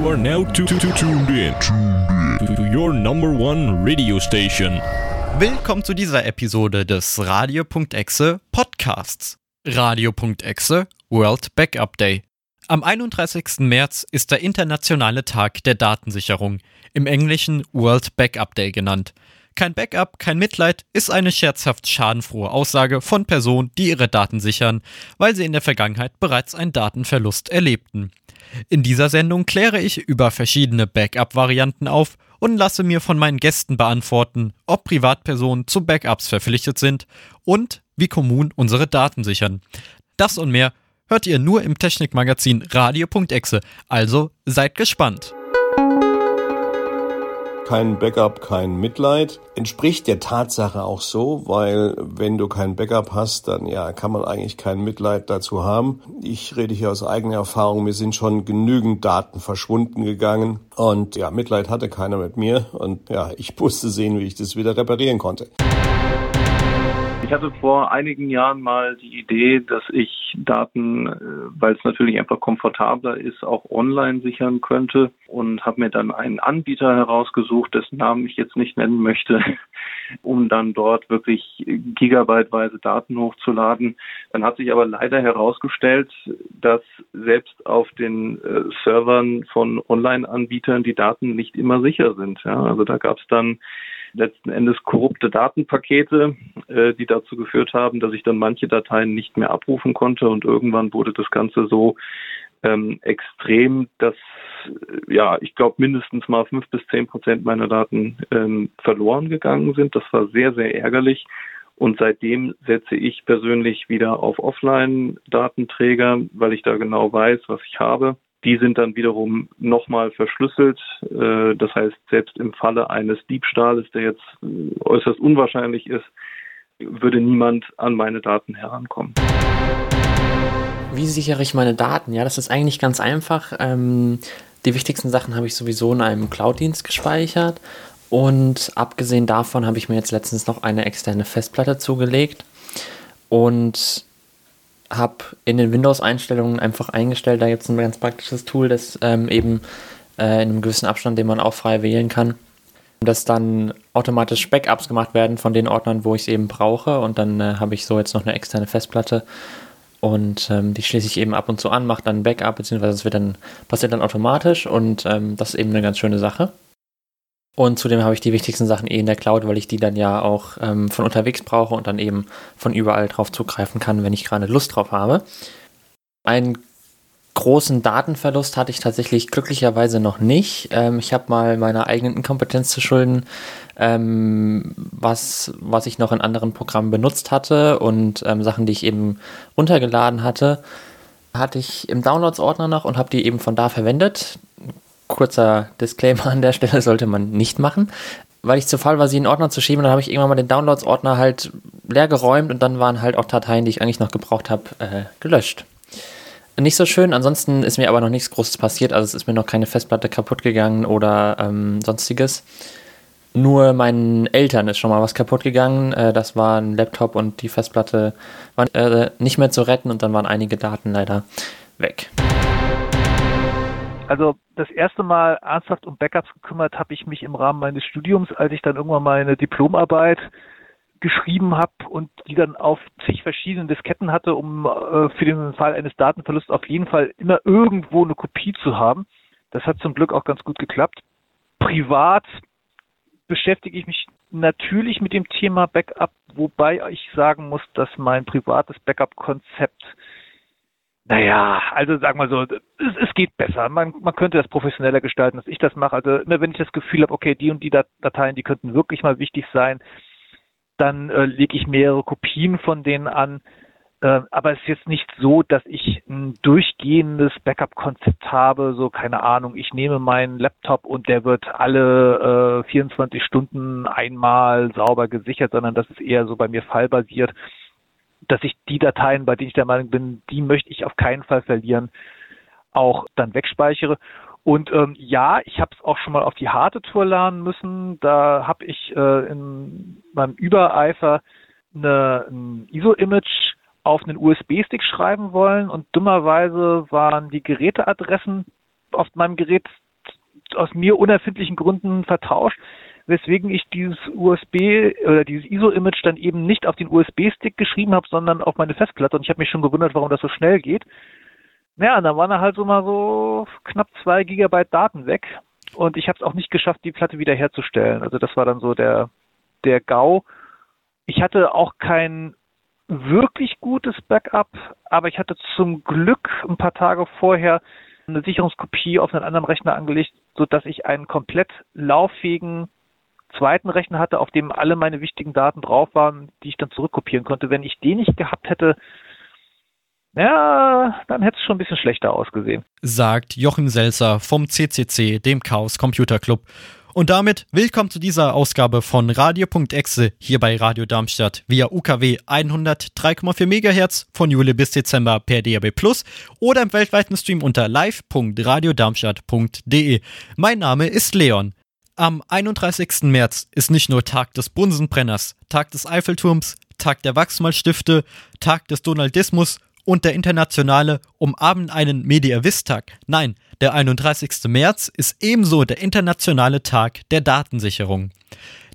Are now to, to, to tuned in to your number one radio station. Willkommen zu dieser Episode des Radio.exe Podcasts. Radio.exe World Backup Day. Am 31. März ist der internationale Tag der Datensicherung, im Englischen World Backup Day genannt. Kein Backup, kein Mitleid ist eine scherzhaft schadenfrohe Aussage von Personen, die ihre Daten sichern, weil sie in der Vergangenheit bereits einen Datenverlust erlebten. In dieser Sendung kläre ich über verschiedene Backup-Varianten auf und lasse mir von meinen Gästen beantworten, ob Privatpersonen zu Backups verpflichtet sind und wie Kommunen unsere Daten sichern. Das und mehr hört ihr nur im Technikmagazin Radio.exe, also seid gespannt kein Backup, kein Mitleid. Entspricht der Tatsache auch so, weil wenn du kein Backup hast, dann ja, kann man eigentlich kein Mitleid dazu haben. Ich rede hier aus eigener Erfahrung, mir sind schon genügend Daten verschwunden gegangen und ja, Mitleid hatte keiner mit mir und ja, ich musste sehen, wie ich das wieder reparieren konnte. Ich hatte vor einigen Jahren mal die Idee, dass ich Daten, äh, weil es natürlich einfach komfortabler ist, auch online sichern könnte und habe mir dann einen Anbieter herausgesucht, dessen Namen ich jetzt nicht nennen möchte, um dann dort wirklich gigabyteweise Daten hochzuladen. Dann hat sich aber leider herausgestellt, dass selbst auf den äh, Servern von Online-Anbietern die Daten nicht immer sicher sind. Ja, also da gab es dann letzten Endes korrupte Datenpakete, äh, die dazu geführt haben, dass ich dann manche Dateien nicht mehr abrufen konnte und irgendwann wurde das Ganze so ähm, extrem, dass äh, ja, ich glaube mindestens mal fünf bis zehn Prozent meiner Daten ähm, verloren gegangen sind. Das war sehr, sehr ärgerlich. Und seitdem setze ich persönlich wieder auf Offline-Datenträger, weil ich da genau weiß, was ich habe. Die sind dann wiederum nochmal verschlüsselt. Äh, das heißt, selbst im Falle eines Diebstahles, der jetzt äh, äußerst unwahrscheinlich ist, würde niemand an meine Daten herankommen. Wie sichere ich meine Daten? Ja, das ist eigentlich ganz einfach. Ähm, die wichtigsten Sachen habe ich sowieso in einem Cloud-Dienst gespeichert. Und abgesehen davon habe ich mir jetzt letztens noch eine externe Festplatte zugelegt. Und habe in den Windows-Einstellungen einfach eingestellt, da gibt es ein ganz praktisches Tool, das ähm, eben äh, in einem gewissen Abstand, den man auch frei wählen kann, dass dann automatisch Backups gemacht werden von den Ordnern, wo ich es eben brauche. Und dann äh, habe ich so jetzt noch eine externe Festplatte und ähm, die schließe ich eben ab und zu an, mache dann ein Backup, beziehungsweise es wird dann, passiert dann automatisch und ähm, das ist eben eine ganz schöne Sache. Und zudem habe ich die wichtigsten Sachen eh in der Cloud, weil ich die dann ja auch ähm, von unterwegs brauche und dann eben von überall drauf zugreifen kann, wenn ich gerade Lust drauf habe. Einen großen Datenverlust hatte ich tatsächlich glücklicherweise noch nicht. Ähm, ich habe mal meiner eigenen Inkompetenz zu schulden, ähm, was, was ich noch in anderen Programmen benutzt hatte und ähm, Sachen, die ich eben runtergeladen hatte, hatte ich im Downloads-Ordner noch und habe die eben von da verwendet kurzer Disclaimer an der Stelle, sollte man nicht machen. Weil ich zu faul war, sie in Ordner zu schieben, dann habe ich irgendwann mal den Downloads-Ordner halt leer geräumt und dann waren halt auch Dateien, die ich eigentlich noch gebraucht habe, äh, gelöscht. Nicht so schön, ansonsten ist mir aber noch nichts Großes passiert, also es ist mir noch keine Festplatte kaputt gegangen oder ähm, sonstiges. Nur meinen Eltern ist schon mal was kaputt gegangen. Äh, das war ein Laptop und die Festplatte waren äh, nicht mehr zu retten und dann waren einige Daten leider weg. Also das erste Mal ernsthaft um Backups gekümmert habe ich mich im Rahmen meines Studiums, als ich dann irgendwann meine Diplomarbeit geschrieben habe und die dann auf zig verschiedenen Disketten hatte, um äh, für den Fall eines Datenverlusts auf jeden Fall immer irgendwo eine Kopie zu haben. Das hat zum Glück auch ganz gut geklappt. Privat beschäftige ich mich natürlich mit dem Thema Backup, wobei ich sagen muss, dass mein privates Backup-Konzept naja, also sagen wir so, es, es geht besser. Man, man könnte das professioneller gestalten, als ich das mache. Also immer wenn ich das Gefühl habe, okay, die und die Dateien, die könnten wirklich mal wichtig sein, dann äh, lege ich mehrere Kopien von denen an. Äh, aber es ist jetzt nicht so, dass ich ein durchgehendes Backup-Konzept habe, so keine Ahnung, ich nehme meinen Laptop und der wird alle äh, 24 Stunden einmal sauber gesichert, sondern das ist eher so bei mir fallbasiert dass ich die Dateien, bei denen ich der Meinung bin, die möchte ich auf keinen Fall verlieren, auch dann wegspeichere. Und ähm, ja, ich habe es auch schon mal auf die harte Tour lernen müssen. Da habe ich äh, in meinem Übereifer eine, ein ISO-Image auf einen USB-Stick schreiben wollen und dummerweise waren die Geräteadressen auf meinem Gerät aus mir unerfindlichen Gründen vertauscht, weswegen ich dieses USB oder dieses ISO-Image dann eben nicht auf den USB-Stick geschrieben habe, sondern auf meine Festplatte. Und ich habe mich schon gewundert, warum das so schnell geht. Naja, und dann waren da halt so mal so knapp zwei Gigabyte Daten weg. Und ich habe es auch nicht geschafft, die Platte wiederherzustellen. Also das war dann so der, der GAU. Ich hatte auch kein wirklich gutes Backup, aber ich hatte zum Glück ein paar Tage vorher eine Sicherungskopie auf einen anderen Rechner angelegt, sodass ich einen komplett lauffähigen zweiten Rechner hatte, auf dem alle meine wichtigen Daten drauf waren, die ich dann zurückkopieren konnte. Wenn ich den nicht gehabt hätte, ja, dann hätte es schon ein bisschen schlechter ausgesehen. Sagt Jochen Selzer vom CCC, dem Chaos Computer Club. Und damit willkommen zu dieser Ausgabe von Radio.exe hier bei Radio Darmstadt via UKW 103,4 MHz von Juli bis Dezember per DAB Plus oder im weltweiten Stream unter live.radiodarmstadt.de. Mein Name ist Leon. Am 31. März ist nicht nur Tag des Bunsenbrenners, Tag des Eiffelturms, Tag der Wachsmalstifte, Tag des Donaldismus und der internationale Umarmen einen Mediavisttag. Nein, der 31. März ist ebenso der internationale Tag der Datensicherung.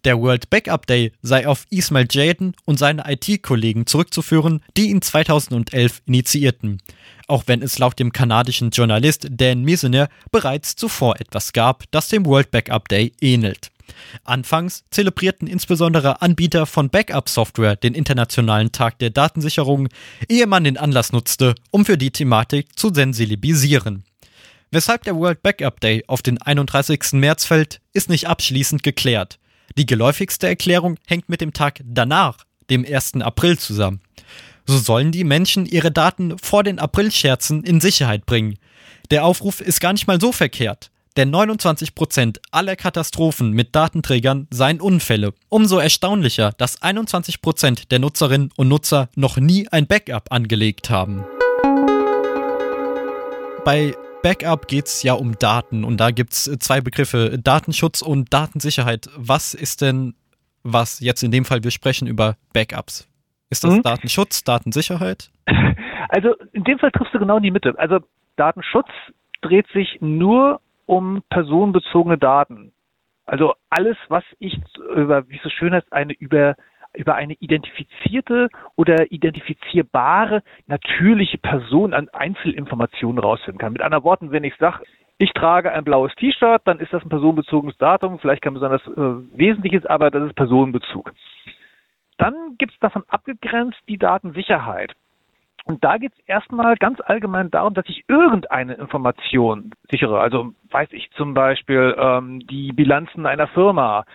Der World Backup Day sei auf Ismail Jaden und seine IT-Kollegen zurückzuführen, die ihn 2011 initiierten. Auch wenn es laut dem kanadischen Journalist Dan Misener bereits zuvor etwas gab, das dem World Backup Day ähnelt. Anfangs zelebrierten insbesondere Anbieter von Backup-Software den Internationalen Tag der Datensicherung, ehe man den Anlass nutzte, um für die Thematik zu sensibilisieren. Weshalb der World Backup Day auf den 31. März fällt, ist nicht abschließend geklärt. Die geläufigste Erklärung hängt mit dem Tag danach, dem 1. April, zusammen. So sollen die Menschen ihre Daten vor den Aprilscherzen in Sicherheit bringen. Der Aufruf ist gar nicht mal so verkehrt. Denn 29% aller Katastrophen mit Datenträgern seien Unfälle. Umso erstaunlicher, dass 21% der Nutzerinnen und Nutzer noch nie ein Backup angelegt haben. Bei Backup geht es ja um Daten und da gibt es zwei Begriffe, Datenschutz und Datensicherheit. Was ist denn, was jetzt in dem Fall, wir sprechen über Backups. Ist das mhm. Datenschutz, Datensicherheit? Also in dem Fall triffst du genau in die Mitte. Also Datenschutz dreht sich nur um personenbezogene Daten. Also alles, was ich über, wie es so schön heißt, eine über über eine identifizierte oder identifizierbare natürliche Person an Einzelinformationen rausfinden kann. Mit anderen Worten, wenn ich sage, ich trage ein blaues T-Shirt, dann ist das ein personenbezogenes Datum, vielleicht kein besonders äh, wesentliches, aber das ist Personenbezug. Dann gibt es davon abgegrenzt die Datensicherheit. Und da geht es erstmal ganz allgemein darum, dass ich irgendeine Information sichere. Also weiß ich zum Beispiel ähm, die Bilanzen einer Firma.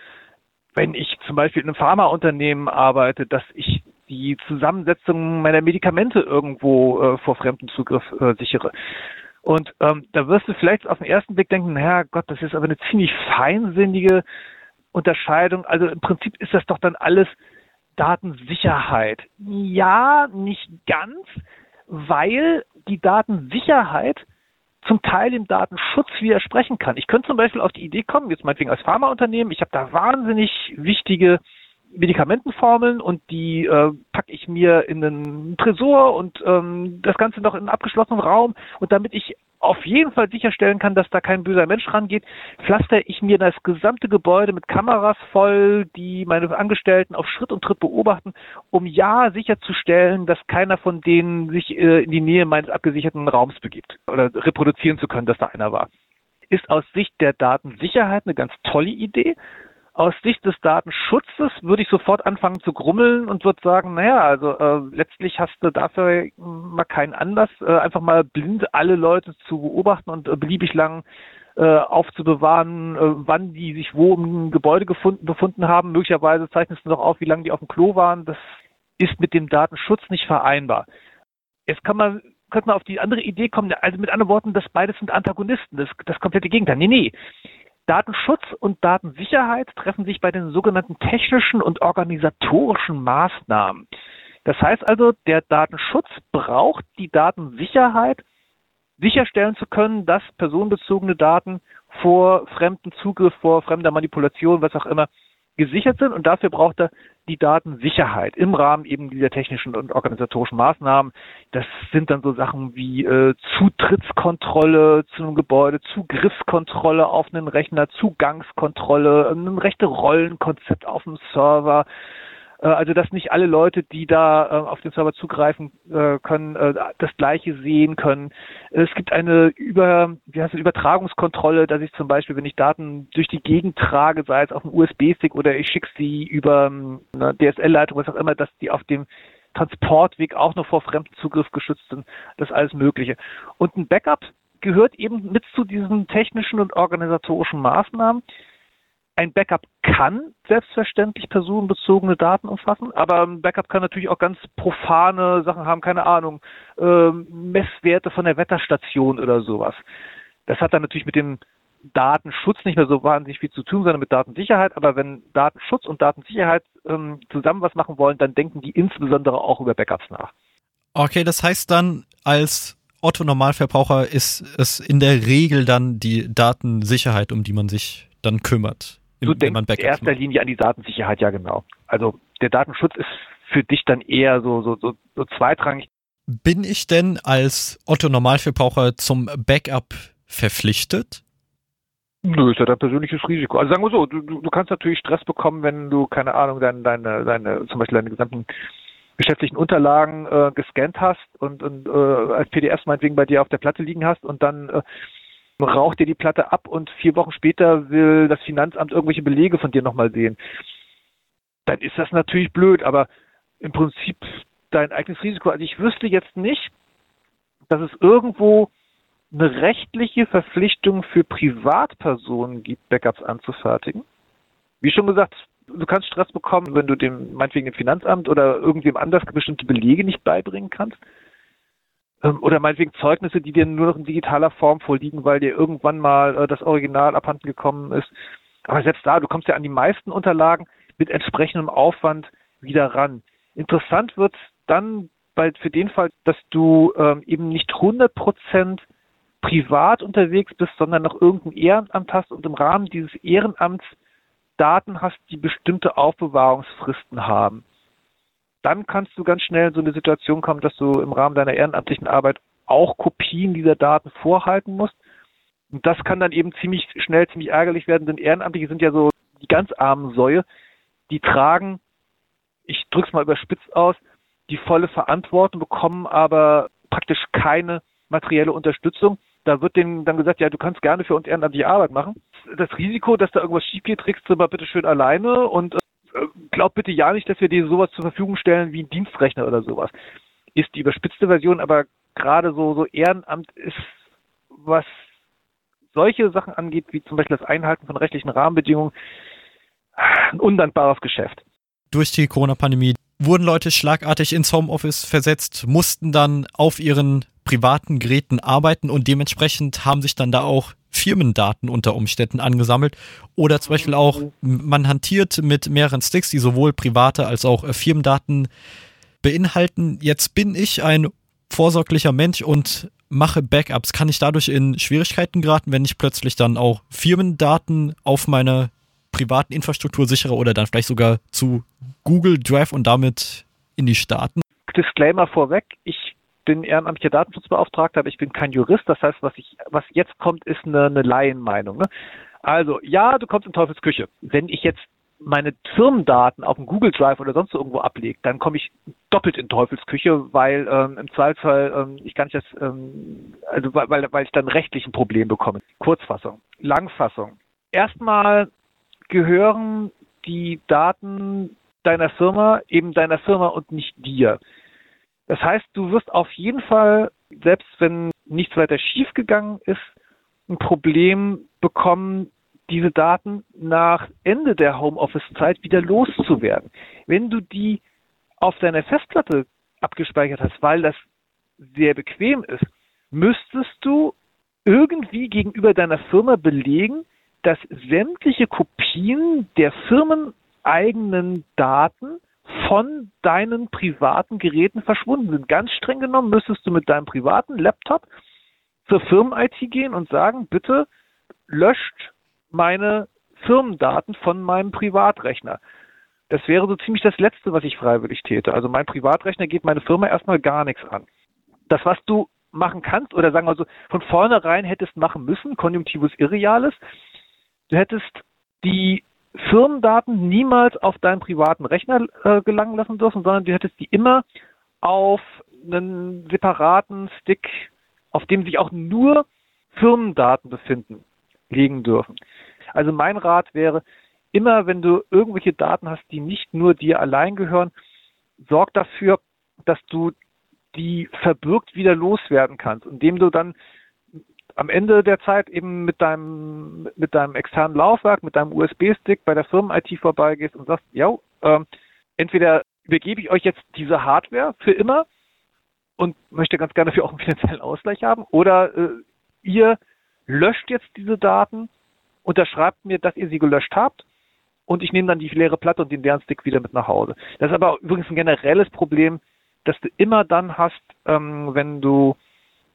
Wenn ich zum Beispiel in einem Pharmaunternehmen arbeite, dass ich die Zusammensetzung meiner Medikamente irgendwo äh, vor fremdem Zugriff äh, sichere. Und ähm, da wirst du vielleicht auf den ersten Blick denken, naja Gott, das ist aber eine ziemlich feinsinnige Unterscheidung. Also im Prinzip ist das doch dann alles Datensicherheit? Ja, nicht ganz, weil die Datensicherheit zum Teil dem Datenschutz widersprechen kann. Ich könnte zum Beispiel auf die Idee kommen, jetzt meinetwegen als Pharmaunternehmen, ich habe da wahnsinnig wichtige Medikamentenformeln und die äh, packe ich mir in einen Tresor und ähm, das Ganze noch in einen abgeschlossenen Raum und damit ich auf jeden Fall sicherstellen kann, dass da kein böser Mensch rangeht, pflaster ich mir das gesamte Gebäude mit Kameras voll, die meine Angestellten auf Schritt und Tritt beobachten, um ja sicherzustellen, dass keiner von denen sich äh, in die Nähe meines abgesicherten Raums begibt oder reproduzieren zu können, dass da einer war. Ist aus Sicht der Datensicherheit eine ganz tolle Idee, aus Sicht des Datenschutzes würde ich sofort anfangen zu grummeln und würde sagen, naja, also äh, letztlich hast du dafür mal keinen Anlass, äh, einfach mal blind alle Leute zu beobachten und äh, beliebig lang äh, aufzubewahren, äh, wann die sich wo im Gebäude gefunden, befunden haben. Möglicherweise zeichnest du noch auf, wie lange die auf dem Klo waren. Das ist mit dem Datenschutz nicht vereinbar. Jetzt kann man könnte man auf die andere Idee kommen, also mit anderen Worten, das beides sind Antagonisten, das, das komplette Gegenteil. Nee, nee. Datenschutz und Datensicherheit treffen sich bei den sogenannten technischen und organisatorischen Maßnahmen. Das heißt also, der Datenschutz braucht die Datensicherheit, sicherstellen zu können, dass personenbezogene Daten vor fremden Zugriff, vor fremder Manipulation, was auch immer, gesichert sind und dafür braucht er die Datensicherheit im Rahmen eben dieser technischen und organisatorischen Maßnahmen. Das sind dann so Sachen wie äh, Zutrittskontrolle zu einem Gebäude, Zugriffskontrolle auf einen Rechner, Zugangskontrolle, ein rechte Rollenkonzept auf dem Server, also dass nicht alle Leute, die da äh, auf den Server zugreifen äh, können, das Gleiche sehen können. Es gibt eine Über, wie heißt es, Übertragungskontrolle, dass ich zum Beispiel, wenn ich Daten durch die Gegend trage, sei es auf einem USB-Stick oder ich schicke sie über ähm, eine DSL-Leitung, was auch immer, dass die auf dem Transportweg auch noch vor Fremdenzugriff geschützt sind. Das alles Mögliche. Und ein Backup gehört eben mit zu diesen technischen und organisatorischen Maßnahmen, ein Backup kann selbstverständlich personenbezogene Daten umfassen, aber ein Backup kann natürlich auch ganz profane Sachen haben, keine Ahnung, äh, Messwerte von der Wetterstation oder sowas. Das hat dann natürlich mit dem Datenschutz nicht mehr so wahnsinnig viel zu tun, sondern mit Datensicherheit. Aber wenn Datenschutz und Datensicherheit ähm, zusammen was machen wollen, dann denken die insbesondere auch über Backups nach. Okay, das heißt dann, als Otto Normalverbraucher ist es in der Regel dann die Datensicherheit, um die man sich dann kümmert du denkst in erster Linie an die Datensicherheit, ja genau. Also der Datenschutz ist für dich dann eher so, so, so, so zweitrangig. Bin ich denn als Otto Normalverbraucher zum Backup verpflichtet? Nö, ist ja dein persönliches Risiko. Also sagen wir so, du, du kannst natürlich Stress bekommen, wenn du, keine Ahnung, deine, deine, deine zum Beispiel deine gesamten geschäftlichen Unterlagen äh, gescannt hast und, und äh, als PDF meinetwegen bei dir auf der Platte liegen hast und dann äh, raucht dir die Platte ab und vier Wochen später will das Finanzamt irgendwelche Belege von dir nochmal sehen. Dann ist das natürlich blöd, aber im Prinzip dein eigenes Risiko. Also ich wüsste jetzt nicht, dass es irgendwo eine rechtliche Verpflichtung für Privatpersonen gibt, Backups anzufertigen. Wie schon gesagt, du kannst Stress bekommen, wenn du dem, meinetwegen dem Finanzamt oder irgendwem anders bestimmte Belege nicht beibringen kannst. Ähm, oder meinetwegen Zeugnisse, die dir nur noch in digitaler Form vorliegen, weil dir irgendwann mal äh, das Original abhanden gekommen ist. Aber selbst da, du kommst ja an die meisten Unterlagen mit entsprechendem Aufwand wieder ran. Interessant wird dann bei, für den Fall, dass du ähm, eben nicht 100 Prozent privat unterwegs bist, sondern noch irgendein Ehrenamt hast und im Rahmen dieses Ehrenamts Daten hast, die bestimmte Aufbewahrungsfristen haben dann kannst du ganz schnell in so eine Situation kommen, dass du im Rahmen deiner ehrenamtlichen Arbeit auch Kopien dieser Daten vorhalten musst. Und das kann dann eben ziemlich schnell ziemlich ärgerlich werden, denn Ehrenamtliche sind ja so die ganz armen Säue, die tragen, ich drück's mal überspitzt aus, die volle Verantwortung, bekommen aber praktisch keine materielle Unterstützung. Da wird denen dann gesagt, ja, du kannst gerne für uns ehrenamtliche Arbeit machen. Das Risiko, dass da irgendwas schief geht, trägst du mal bitte schön alleine und glaub bitte ja nicht, dass wir dir sowas zur Verfügung stellen wie ein Dienstrechner oder sowas. Ist die überspitzte Version, aber gerade so, so Ehrenamt ist, was solche Sachen angeht, wie zum Beispiel das Einhalten von rechtlichen Rahmenbedingungen, ein undankbares Geschäft. Durch die Corona-Pandemie wurden Leute schlagartig ins Homeoffice versetzt, mussten dann auf ihren privaten Geräten arbeiten und dementsprechend haben sich dann da auch Firmendaten unter Umständen angesammelt. Oder zum Beispiel auch, man hantiert mit mehreren Sticks, die sowohl private als auch äh, Firmendaten beinhalten. Jetzt bin ich ein vorsorglicher Mensch und mache Backups. Kann ich dadurch in Schwierigkeiten geraten, wenn ich plötzlich dann auch Firmendaten auf meiner privaten Infrastruktur sichere oder dann vielleicht sogar zu Google Drive und damit in die Staaten? Disclaimer vorweg, ich bin ehrenamtlicher Datenschutzbeauftragter, aber ich bin kein Jurist. Das heißt, was ich, was jetzt kommt, ist eine, eine Laienmeinung. Ne? Also, ja, du kommst in Teufels Küche. Wenn ich jetzt meine Firmendaten auf dem Google Drive oder sonst irgendwo ablege, dann komme ich doppelt in Teufels Küche, weil ähm, im Zweifelsfall ähm, ich kann nicht das, ähm, also weil, weil ich dann rechtlich ein Problem bekomme. Kurzfassung, Langfassung. Erstmal gehören die Daten deiner Firma eben deiner Firma und nicht dir. Das heißt, du wirst auf jeden Fall, selbst wenn nichts weiter schiefgegangen ist, ein Problem bekommen, diese Daten nach Ende der Homeoffice-Zeit wieder loszuwerden. Wenn du die auf deiner Festplatte abgespeichert hast, weil das sehr bequem ist, müsstest du irgendwie gegenüber deiner Firma belegen, dass sämtliche Kopien der firmeneigenen Daten von deinen privaten Geräten verschwunden sind. Ganz streng genommen müsstest du mit deinem privaten Laptop zur Firmen-IT gehen und sagen, bitte löscht meine Firmendaten von meinem Privatrechner. Das wäre so ziemlich das Letzte, was ich freiwillig täte. Also mein Privatrechner geht meine Firma erstmal gar nichts an. Das, was du machen kannst, oder sagen wir so, von vornherein hättest machen müssen, Konjunktivus Irrealis, du hättest die Firmendaten niemals auf deinen privaten Rechner äh, gelangen lassen dürfen, sondern du hättest die immer auf einen separaten Stick, auf dem sich auch nur Firmendaten befinden, legen dürfen. Also mein Rat wäre, immer wenn du irgendwelche Daten hast, die nicht nur dir allein gehören, sorg dafür, dass du die verbirgt wieder loswerden kannst, indem du dann am Ende der Zeit eben mit deinem, mit deinem externen Laufwerk, mit deinem USB-Stick bei der Firmen-IT vorbeigehst und sagst, ja, äh, entweder übergebe ich euch jetzt diese Hardware für immer und möchte ganz gerne dafür auch einen finanziellen Ausgleich haben, oder äh, ihr löscht jetzt diese Daten, unterschreibt mir, dass ihr sie gelöscht habt und ich nehme dann die leere Platte und den leeren Stick wieder mit nach Hause. Das ist aber übrigens ein generelles Problem, das du immer dann hast, ähm, wenn du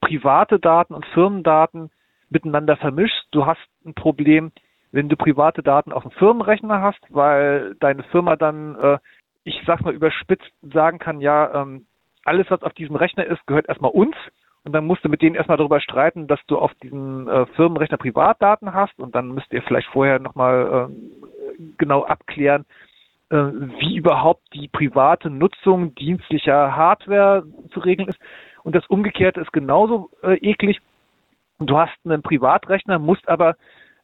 private Daten und Firmendaten miteinander vermischst. Du hast ein Problem, wenn du private Daten auf dem Firmenrechner hast, weil deine Firma dann, äh, ich sag's mal überspitzt, sagen kann, ja, ähm, alles, was auf diesem Rechner ist, gehört erstmal uns. Und dann musst du mit denen erstmal darüber streiten, dass du auf diesem äh, Firmenrechner Privatdaten hast. Und dann müsst ihr vielleicht vorher nochmal äh, genau abklären, äh, wie überhaupt die private Nutzung dienstlicher Hardware zu regeln ist. Und das Umgekehrte ist genauso äh, eklig. Du hast einen Privatrechner, musst aber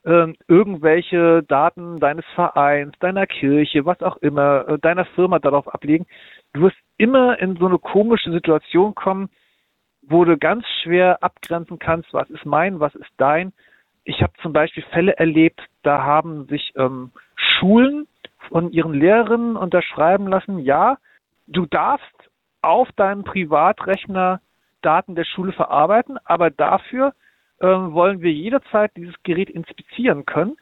äh, irgendwelche Daten deines Vereins, deiner Kirche, was auch immer, äh, deiner Firma darauf ablegen. Du wirst immer in so eine komische Situation kommen, wo du ganz schwer abgrenzen kannst, was ist mein, was ist dein. Ich habe zum Beispiel Fälle erlebt, da haben sich ähm, Schulen von ihren Lehrerinnen unterschreiben lassen, ja, du darfst auf deinem Privatrechner Daten der Schule verarbeiten, aber dafür äh, wollen wir jederzeit dieses Gerät inspizieren können.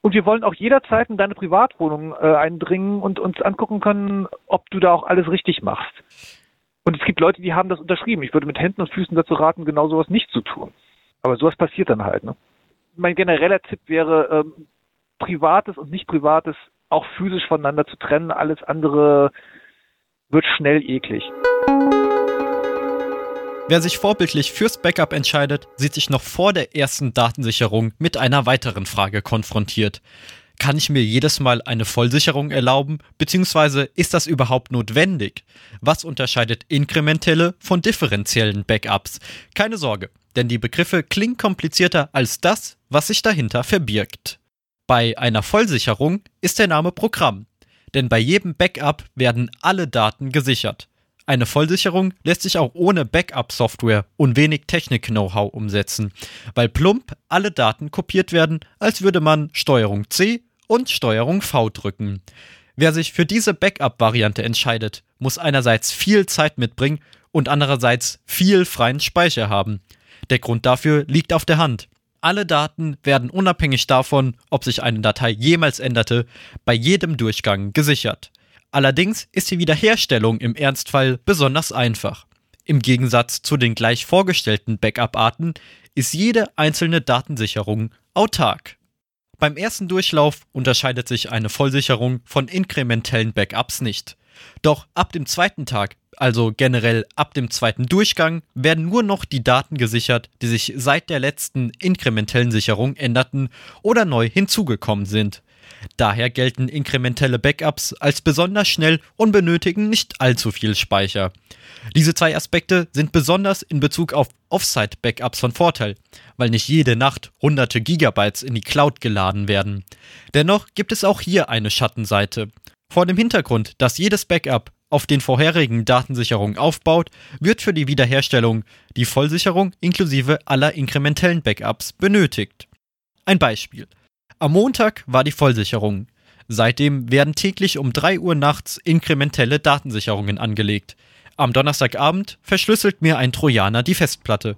Und wir wollen auch jederzeit in deine Privatwohnung äh, eindringen und uns angucken können, ob du da auch alles richtig machst. Und es gibt Leute, die haben das unterschrieben. Ich würde mit Händen und Füßen dazu raten, genau sowas nicht zu tun. Aber sowas passiert dann halt. Ne? Mein genereller Tipp wäre, ähm, Privates und nicht Privates auch physisch voneinander zu trennen. Alles andere wird schnell eklig. Wer sich vorbildlich fürs Backup entscheidet, sieht sich noch vor der ersten Datensicherung mit einer weiteren Frage konfrontiert. Kann ich mir jedes Mal eine Vollsicherung erlauben, beziehungsweise ist das überhaupt notwendig? Was unterscheidet inkrementelle von differenziellen Backups? Keine Sorge, denn die Begriffe klingen komplizierter als das, was sich dahinter verbirgt. Bei einer Vollsicherung ist der Name Programm, denn bei jedem Backup werden alle Daten gesichert. Eine Vollsicherung lässt sich auch ohne Backup-Software und wenig Technik-Know-how umsetzen, weil plump alle Daten kopiert werden, als würde man Steuerung C und Steuerung V drücken. Wer sich für diese Backup-Variante entscheidet, muss einerseits viel Zeit mitbringen und andererseits viel freien Speicher haben. Der Grund dafür liegt auf der Hand. Alle Daten werden unabhängig davon, ob sich eine Datei jemals änderte, bei jedem Durchgang gesichert. Allerdings ist die Wiederherstellung im Ernstfall besonders einfach. Im Gegensatz zu den gleich vorgestellten Backup-Arten ist jede einzelne Datensicherung autark. Beim ersten Durchlauf unterscheidet sich eine Vollsicherung von inkrementellen Backups nicht. Doch ab dem zweiten Tag, also generell ab dem zweiten Durchgang, werden nur noch die Daten gesichert, die sich seit der letzten inkrementellen Sicherung änderten oder neu hinzugekommen sind. Daher gelten inkrementelle Backups als besonders schnell und benötigen nicht allzu viel Speicher. Diese zwei Aspekte sind besonders in Bezug auf Offsite-Backups von Vorteil, weil nicht jede Nacht hunderte Gigabytes in die Cloud geladen werden. Dennoch gibt es auch hier eine Schattenseite. Vor dem Hintergrund, dass jedes Backup auf den vorherigen Datensicherungen aufbaut, wird für die Wiederherstellung die Vollsicherung inklusive aller inkrementellen Backups benötigt. Ein Beispiel. Am Montag war die Vollsicherung. Seitdem werden täglich um 3 Uhr nachts inkrementelle Datensicherungen angelegt. Am Donnerstagabend verschlüsselt mir ein Trojaner die Festplatte.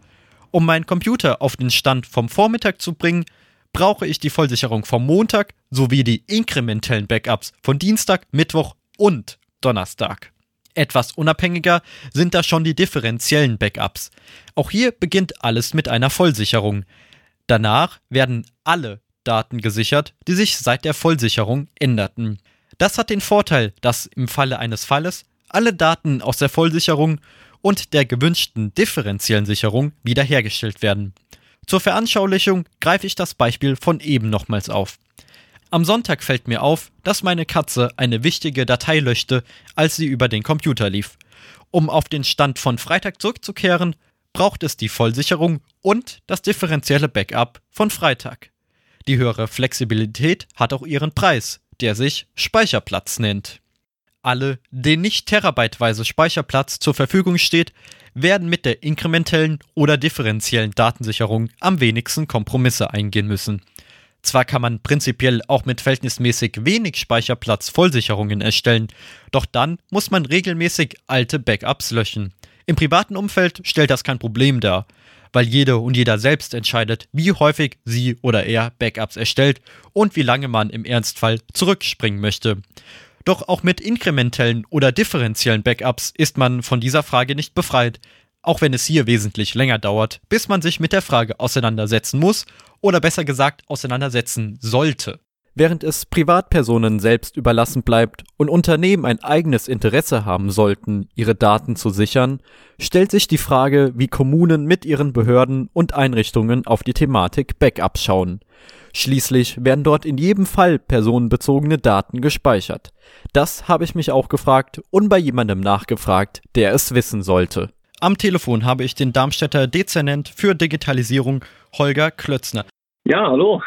Um meinen Computer auf den Stand vom Vormittag zu bringen, brauche ich die Vollsicherung vom Montag sowie die inkrementellen Backups von Dienstag, Mittwoch und Donnerstag. Etwas unabhängiger sind da schon die differenziellen Backups. Auch hier beginnt alles mit einer Vollsicherung. Danach werden alle Backup-Daten gesichert, die sich seit der Vollsicherung änderten. Das hat den Vorteil, dass im Falle eines Falles alle Daten aus der Vollsicherung und der gewünschten differenziellen Sicherung wiederhergestellt werden. Zur Veranschaulichung greife ich das Beispiel von eben nochmals auf. Am Sonntag fällt mir auf, dass meine Katze eine wichtige Datei löschte, als sie über den Computer lief. Um auf den Stand von Freitag zurückzukehren, braucht es die Vollsicherung und das differenzielle Backup von Freitag. Die höhere Flexibilität hat auch ihren Preis, der sich Speicherplatz nennt. Alle, denen nicht terabyteweise Speicherplatz zur Verfügung steht, werden mit der inkrementellen oder differenziellen Datensicherung am wenigsten Kompromisse eingehen müssen. Zwar kann man prinzipiell auch mit verhältnismäßig wenig Speicherplatz Vollsicherungen erstellen, doch dann muss man regelmäßig alte Backups löschen. Im privaten Umfeld stellt das kein Problem dar, weil jede und jeder selbst entscheidet, wie häufig sie oder er Backups erstellt und wie lange man im Ernstfall zurückspringen möchte. Doch auch mit inkrementellen oder differenziellen Backups ist man von dieser Frage nicht befreit, auch wenn es hier wesentlich länger dauert, bis man sich mit der Frage auseinandersetzen muss oder besser gesagt auseinandersetzen sollte. Während es Privatpersonen selbst überlassen bleibt und Unternehmen ein eigenes Interesse haben sollten, ihre Daten zu sichern, stellt sich die Frage, wie Kommunen mit ihren Behörden und Einrichtungen auf die Thematik Backup schauen. Schließlich werden dort in jedem Fall personenbezogene Daten gespeichert. Das habe ich mich auch gefragt und bei jemandem nachgefragt, der es wissen sollte. Am Telefon habe ich den Darmstädter Dezernent für Digitalisierung Holger Klötzner. Ja, hallo.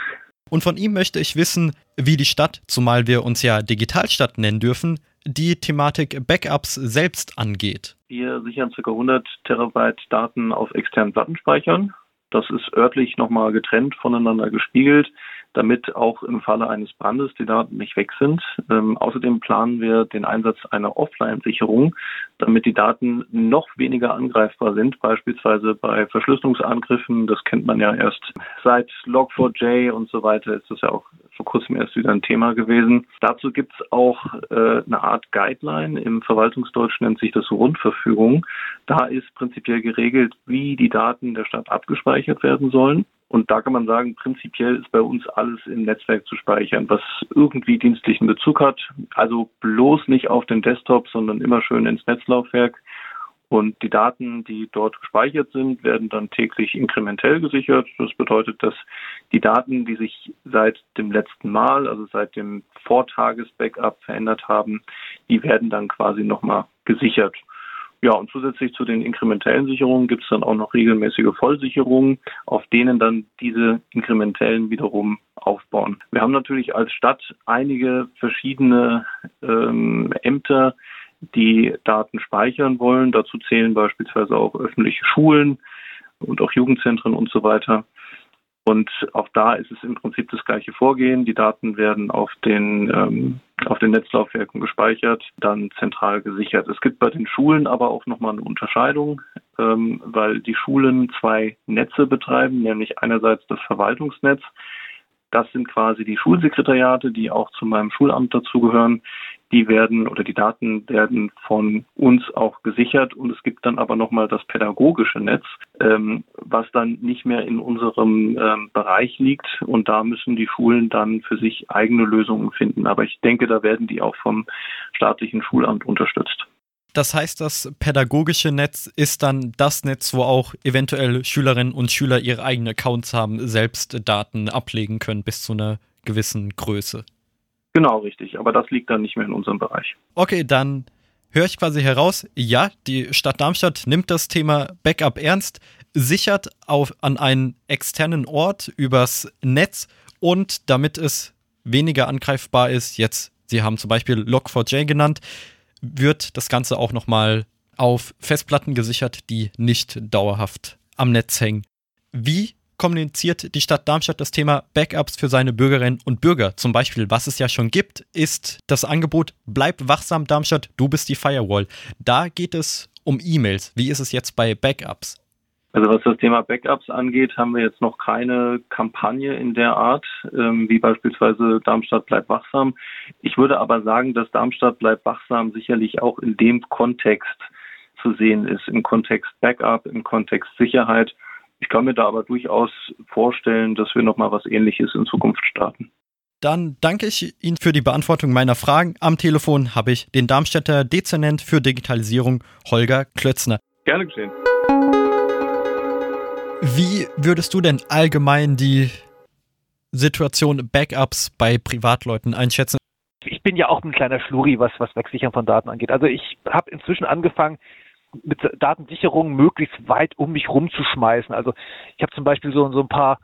Und von ihm möchte ich wissen, wie die Stadt, zumal wir uns ja Digitalstadt nennen dürfen, die Thematik Backups selbst angeht. Wir sichern ca. 100 Terabyte Daten auf externen Plattenspeichern das ist örtlich nochmal getrennt voneinander gespiegelt, damit auch im Falle eines Brandes die Daten nicht weg sind. Ähm, außerdem planen wir den Einsatz einer Offline-Sicherung, damit die Daten noch weniger angreifbar sind, beispielsweise bei Verschlüsselungsangriffen. Das kennt man ja erst seit Log4j und so weiter ist das ja auch vor kurzem erst wieder ein Thema gewesen. Dazu gibt es auch äh, eine Art Guideline. Im Verwaltungsdeutsch nennt sich das Rundverfügung. Da ist prinzipiell geregelt, wie die Daten der Stadt abgespeichert werden sollen. Und da kann man sagen, prinzipiell ist bei uns alles im Netzwerk zu speichern, was irgendwie dienstlichen Bezug hat. Also bloß nicht auf den Desktop, sondern immer schön ins Netzlaufwerk. Und die Daten, die dort gespeichert sind, werden dann täglich inkrementell gesichert. Das bedeutet, dass die Daten, die sich seit dem letzten Mal, also seit dem Vortages-Backup verändert haben, die werden dann quasi nochmal gesichert. Ja, und zusätzlich zu den inkrementellen Sicherungen gibt es dann auch noch regelmäßige Vollsicherungen, auf denen dann diese inkrementellen wiederum aufbauen. Wir haben natürlich als Stadt einige verschiedene ähm, Ämter, die Daten speichern wollen. Dazu zählen beispielsweise auch öffentliche Schulen und auch Jugendzentren und so weiter. Und auch da ist es im Prinzip das gleiche Vorgehen. Die Daten werden auf den, ähm, auf den Netzlaufwerken gespeichert, dann zentral gesichert. Es gibt bei den Schulen aber auch nochmal eine Unterscheidung, ähm, weil die Schulen zwei Netze betreiben, nämlich einerseits das Verwaltungsnetz. Das sind quasi die Schulsekretariate, die auch zu meinem Schulamt dazugehören die werden oder die Daten werden von uns auch gesichert und es gibt dann aber nochmal das pädagogische Netz, ähm, was dann nicht mehr in unserem ähm, Bereich liegt und da müssen die Schulen dann für sich eigene Lösungen finden. Aber ich denke, da werden die auch vom staatlichen Schulamt unterstützt. Das heißt, das pädagogische Netz ist dann das Netz, wo auch eventuell Schülerinnen und Schüler ihre eigenen Accounts haben, selbst Daten ablegen können bis zu einer gewissen Größe. Genau, richtig. Aber das liegt dann nicht mehr in unserem Bereich. Okay, dann höre ich quasi heraus, ja, die Stadt Darmstadt nimmt das Thema Backup ernst, sichert auf, an einen externen Ort übers Netz und damit es weniger angreifbar ist, jetzt, Sie haben zum Beispiel Log4j genannt, wird das Ganze auch nochmal auf Festplatten gesichert, die nicht dauerhaft am Netz hängen. Wie kommuniziert die Stadt Darmstadt das Thema Backups für seine Bürgerinnen und Bürger. Zum Beispiel, was es ja schon gibt, ist das Angebot Bleib wachsam Darmstadt, du bist die Firewall. Da geht es um E-Mails. Wie ist es jetzt bei Backups? Also was das Thema Backups angeht, haben wir jetzt noch keine Kampagne in der Art, ähm, wie beispielsweise Darmstadt bleibt wachsam. Ich würde aber sagen, dass Darmstadt bleibt wachsam sicherlich auch in dem Kontext zu sehen ist, im Kontext Backup, im Kontext Sicherheit Ich kann mir da aber durchaus vorstellen, dass wir nochmal was Ähnliches in Zukunft starten. Dann danke ich Ihnen für die Beantwortung meiner Fragen. Am Telefon habe ich den Darmstädter Dezernent für Digitalisierung Holger Klötzner. Gerne geschehen. Wie würdest du denn allgemein die Situation Backups bei Privatleuten einschätzen? Ich bin ja auch ein kleiner Schluri, was, was Wegsichern von Daten angeht. Also ich habe inzwischen angefangen, mit Datensicherung möglichst weit um mich rumzuschmeißen. Also ich habe zum Beispiel so, so ein paar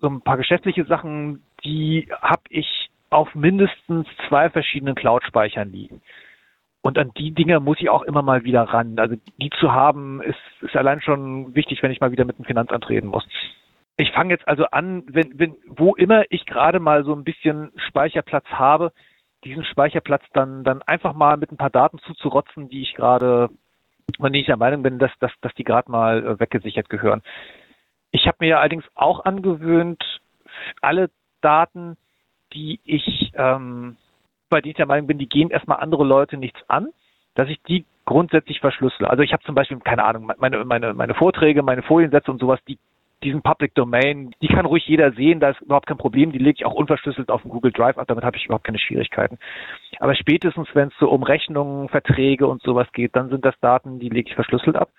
so ein paar geschäftliche Sachen, die habe ich auf mindestens zwei verschiedenen Cloud-Speichern liegen. Und an die Dinge muss ich auch immer mal wieder ran. Also die zu haben, ist, ist allein schon wichtig, wenn ich mal wieder mit dem Finanzamt reden muss. Ich fange jetzt also an, wenn, wenn, wo immer ich gerade mal so ein bisschen Speicherplatz habe, diesen Speicherplatz dann, dann einfach mal mit ein paar Daten zuzurotzen, die ich gerade, von denen ich der Meinung bin, dass, dass, dass die gerade mal äh, weggesichert gehören. Ich habe mir allerdings auch angewöhnt, alle Daten, die ich, ähm, bei denen ich der Meinung bin, die gehen erstmal andere Leute nichts an, dass ich die grundsätzlich verschlüssele. Also ich habe zum Beispiel, keine Ahnung, meine, meine, meine Vorträge, meine Foliensätze und sowas, die diesen Public Domain, die kann ruhig jeder sehen, da ist überhaupt kein Problem, die lege ich auch unverschlüsselt auf den Google Drive ab, damit habe ich überhaupt keine Schwierigkeiten. Aber spätestens, wenn es so um Rechnungen, Verträge und sowas geht, dann sind das Daten, die lege ich verschlüsselt ab.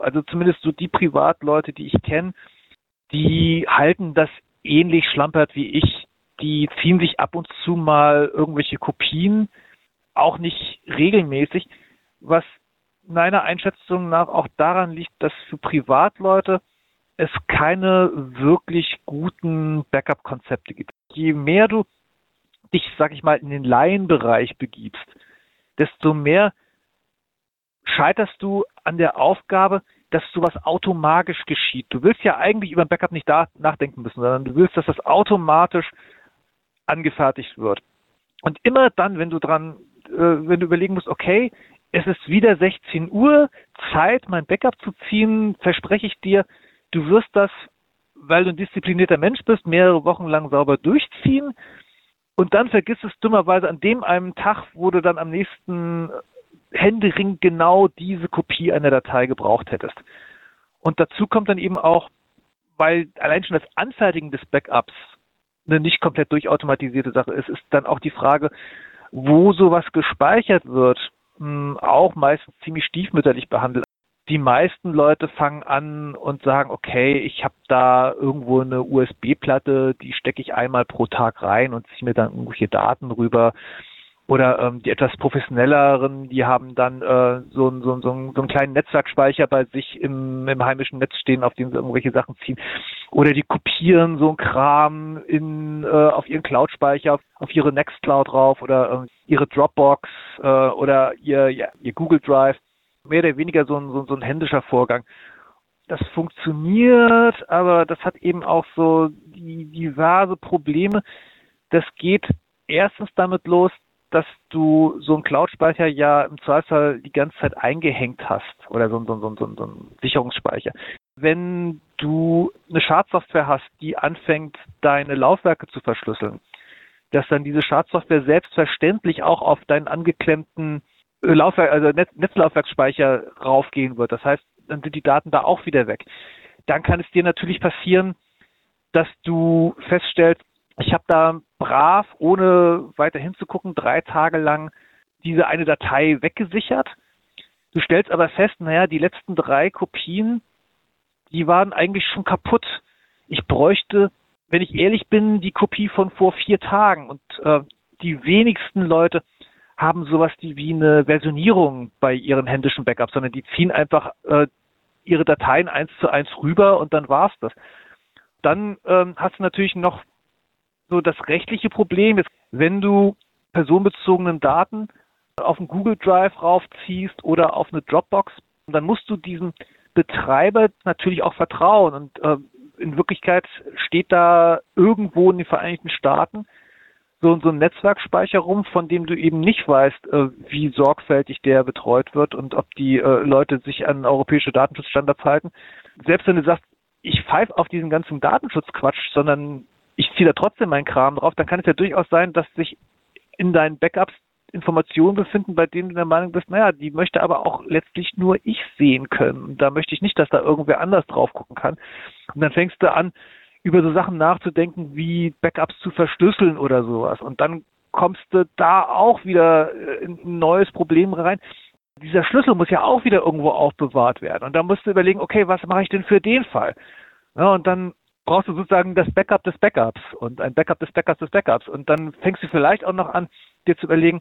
Also zumindest so die Privatleute, die ich kenne, die halten das ähnlich schlampert wie ich. Die ziehen sich ab und zu mal irgendwelche Kopien, auch nicht regelmäßig, was meiner Einschätzung nach auch daran liegt, dass für Privatleute es keine wirklich guten Backup-Konzepte gibt. Je mehr du dich, sag ich mal, in den Laienbereich begibst, desto mehr scheiterst du an der Aufgabe, dass sowas automatisch geschieht. Du willst ja eigentlich über ein Backup nicht da nachdenken müssen, sondern du willst, dass das automatisch angefertigt wird. Und immer dann, wenn du dran, äh, wenn du überlegen musst, okay, es ist wieder 16 Uhr, Zeit, mein Backup zu ziehen, verspreche ich dir, du wirst das, weil du ein disziplinierter Mensch bist, mehrere Wochen lang sauber durchziehen. Und dann vergisst es dummerweise an dem einen Tag, wo du dann am nächsten händeringend genau diese Kopie einer Datei gebraucht hättest. Und dazu kommt dann eben auch, weil allein schon das Anfertigen des Backups eine nicht komplett durchautomatisierte Sache ist, ist dann auch die Frage, wo sowas gespeichert wird, hm, auch meistens ziemlich stiefmütterlich behandelt. Die meisten Leute fangen an und sagen, okay, ich habe da irgendwo eine USB-Platte, die stecke ich einmal pro Tag rein und ziehe mir dann irgendwelche Daten rüber oder ähm, die etwas professionelleren, die haben dann äh, so, so, so, so einen kleinen Netzwerkspeicher bei sich im, im heimischen Netz stehen, auf dem sie irgendwelche Sachen ziehen. Oder die kopieren so ein Kram in, äh, auf ihren Cloud-Speicher, auf, auf ihre Nextcloud drauf oder äh, ihre Dropbox äh, oder ihr, ja, ihr Google Drive. Mehr oder weniger so ein, so, so ein händischer Vorgang. Das funktioniert, aber das hat eben auch so die diverse Probleme. Das geht erstens damit los, dass du so einen Cloud-Speicher ja im Zweifelsfall die ganze Zeit eingehängt hast oder so, so, so, so, so einen Sicherungsspeicher. Wenn du eine Schadsoftware hast, die anfängt, deine Laufwerke zu verschlüsseln, dass dann diese Schadsoftware selbstverständlich auch auf deinen angeklemmten Laufwerk, also Netz, Netzlaufwerksspeicher raufgehen wird. Das heißt, dann sind die Daten da auch wieder weg. Dann kann es dir natürlich passieren, dass du feststellst, ich habe da brav, ohne weiter hinzugucken, drei Tage lang diese eine Datei weggesichert. Du stellst aber fest, naja, die letzten drei Kopien, die waren eigentlich schon kaputt. Ich bräuchte, wenn ich ehrlich bin, die Kopie von vor vier Tagen. Und äh, die wenigsten Leute haben sowas wie eine Versionierung bei ihren händischen Backups, sondern die ziehen einfach äh, ihre Dateien eins zu eins rüber und dann war's das. Dann ähm, hast du natürlich noch so das rechtliche Problem ist, wenn du personenbezogenen Daten auf einen Google Drive raufziehst oder auf eine Dropbox, dann musst du diesem Betreiber natürlich auch vertrauen. Und äh, in Wirklichkeit steht da irgendwo in den Vereinigten Staaten so, so ein Netzwerkspeicher rum, von dem du eben nicht weißt, äh, wie sorgfältig der betreut wird und ob die äh, Leute sich an europäische Datenschutzstandards halten. Selbst wenn du sagst, ich pfeife auf diesen ganzen Datenschutzquatsch, sondern ich ziehe da trotzdem meinen Kram drauf, dann kann es ja durchaus sein, dass sich in deinen Backups Informationen befinden, bei denen du der Meinung bist, naja, die möchte aber auch letztlich nur ich sehen können. Da möchte ich nicht, dass da irgendwer anders drauf gucken kann. Und dann fängst du an, über so Sachen nachzudenken, wie Backups zu verschlüsseln oder sowas. Und dann kommst du da auch wieder äh, in ein neues Problem rein. Dieser Schlüssel muss ja auch wieder irgendwo aufbewahrt werden. Und da musst du überlegen, okay, was mache ich denn für den Fall? Ja, und dann brauchst du sozusagen das Backup des Backups und ein Backup des Backups des Backups. Und dann fängst du vielleicht auch noch an, dir zu überlegen,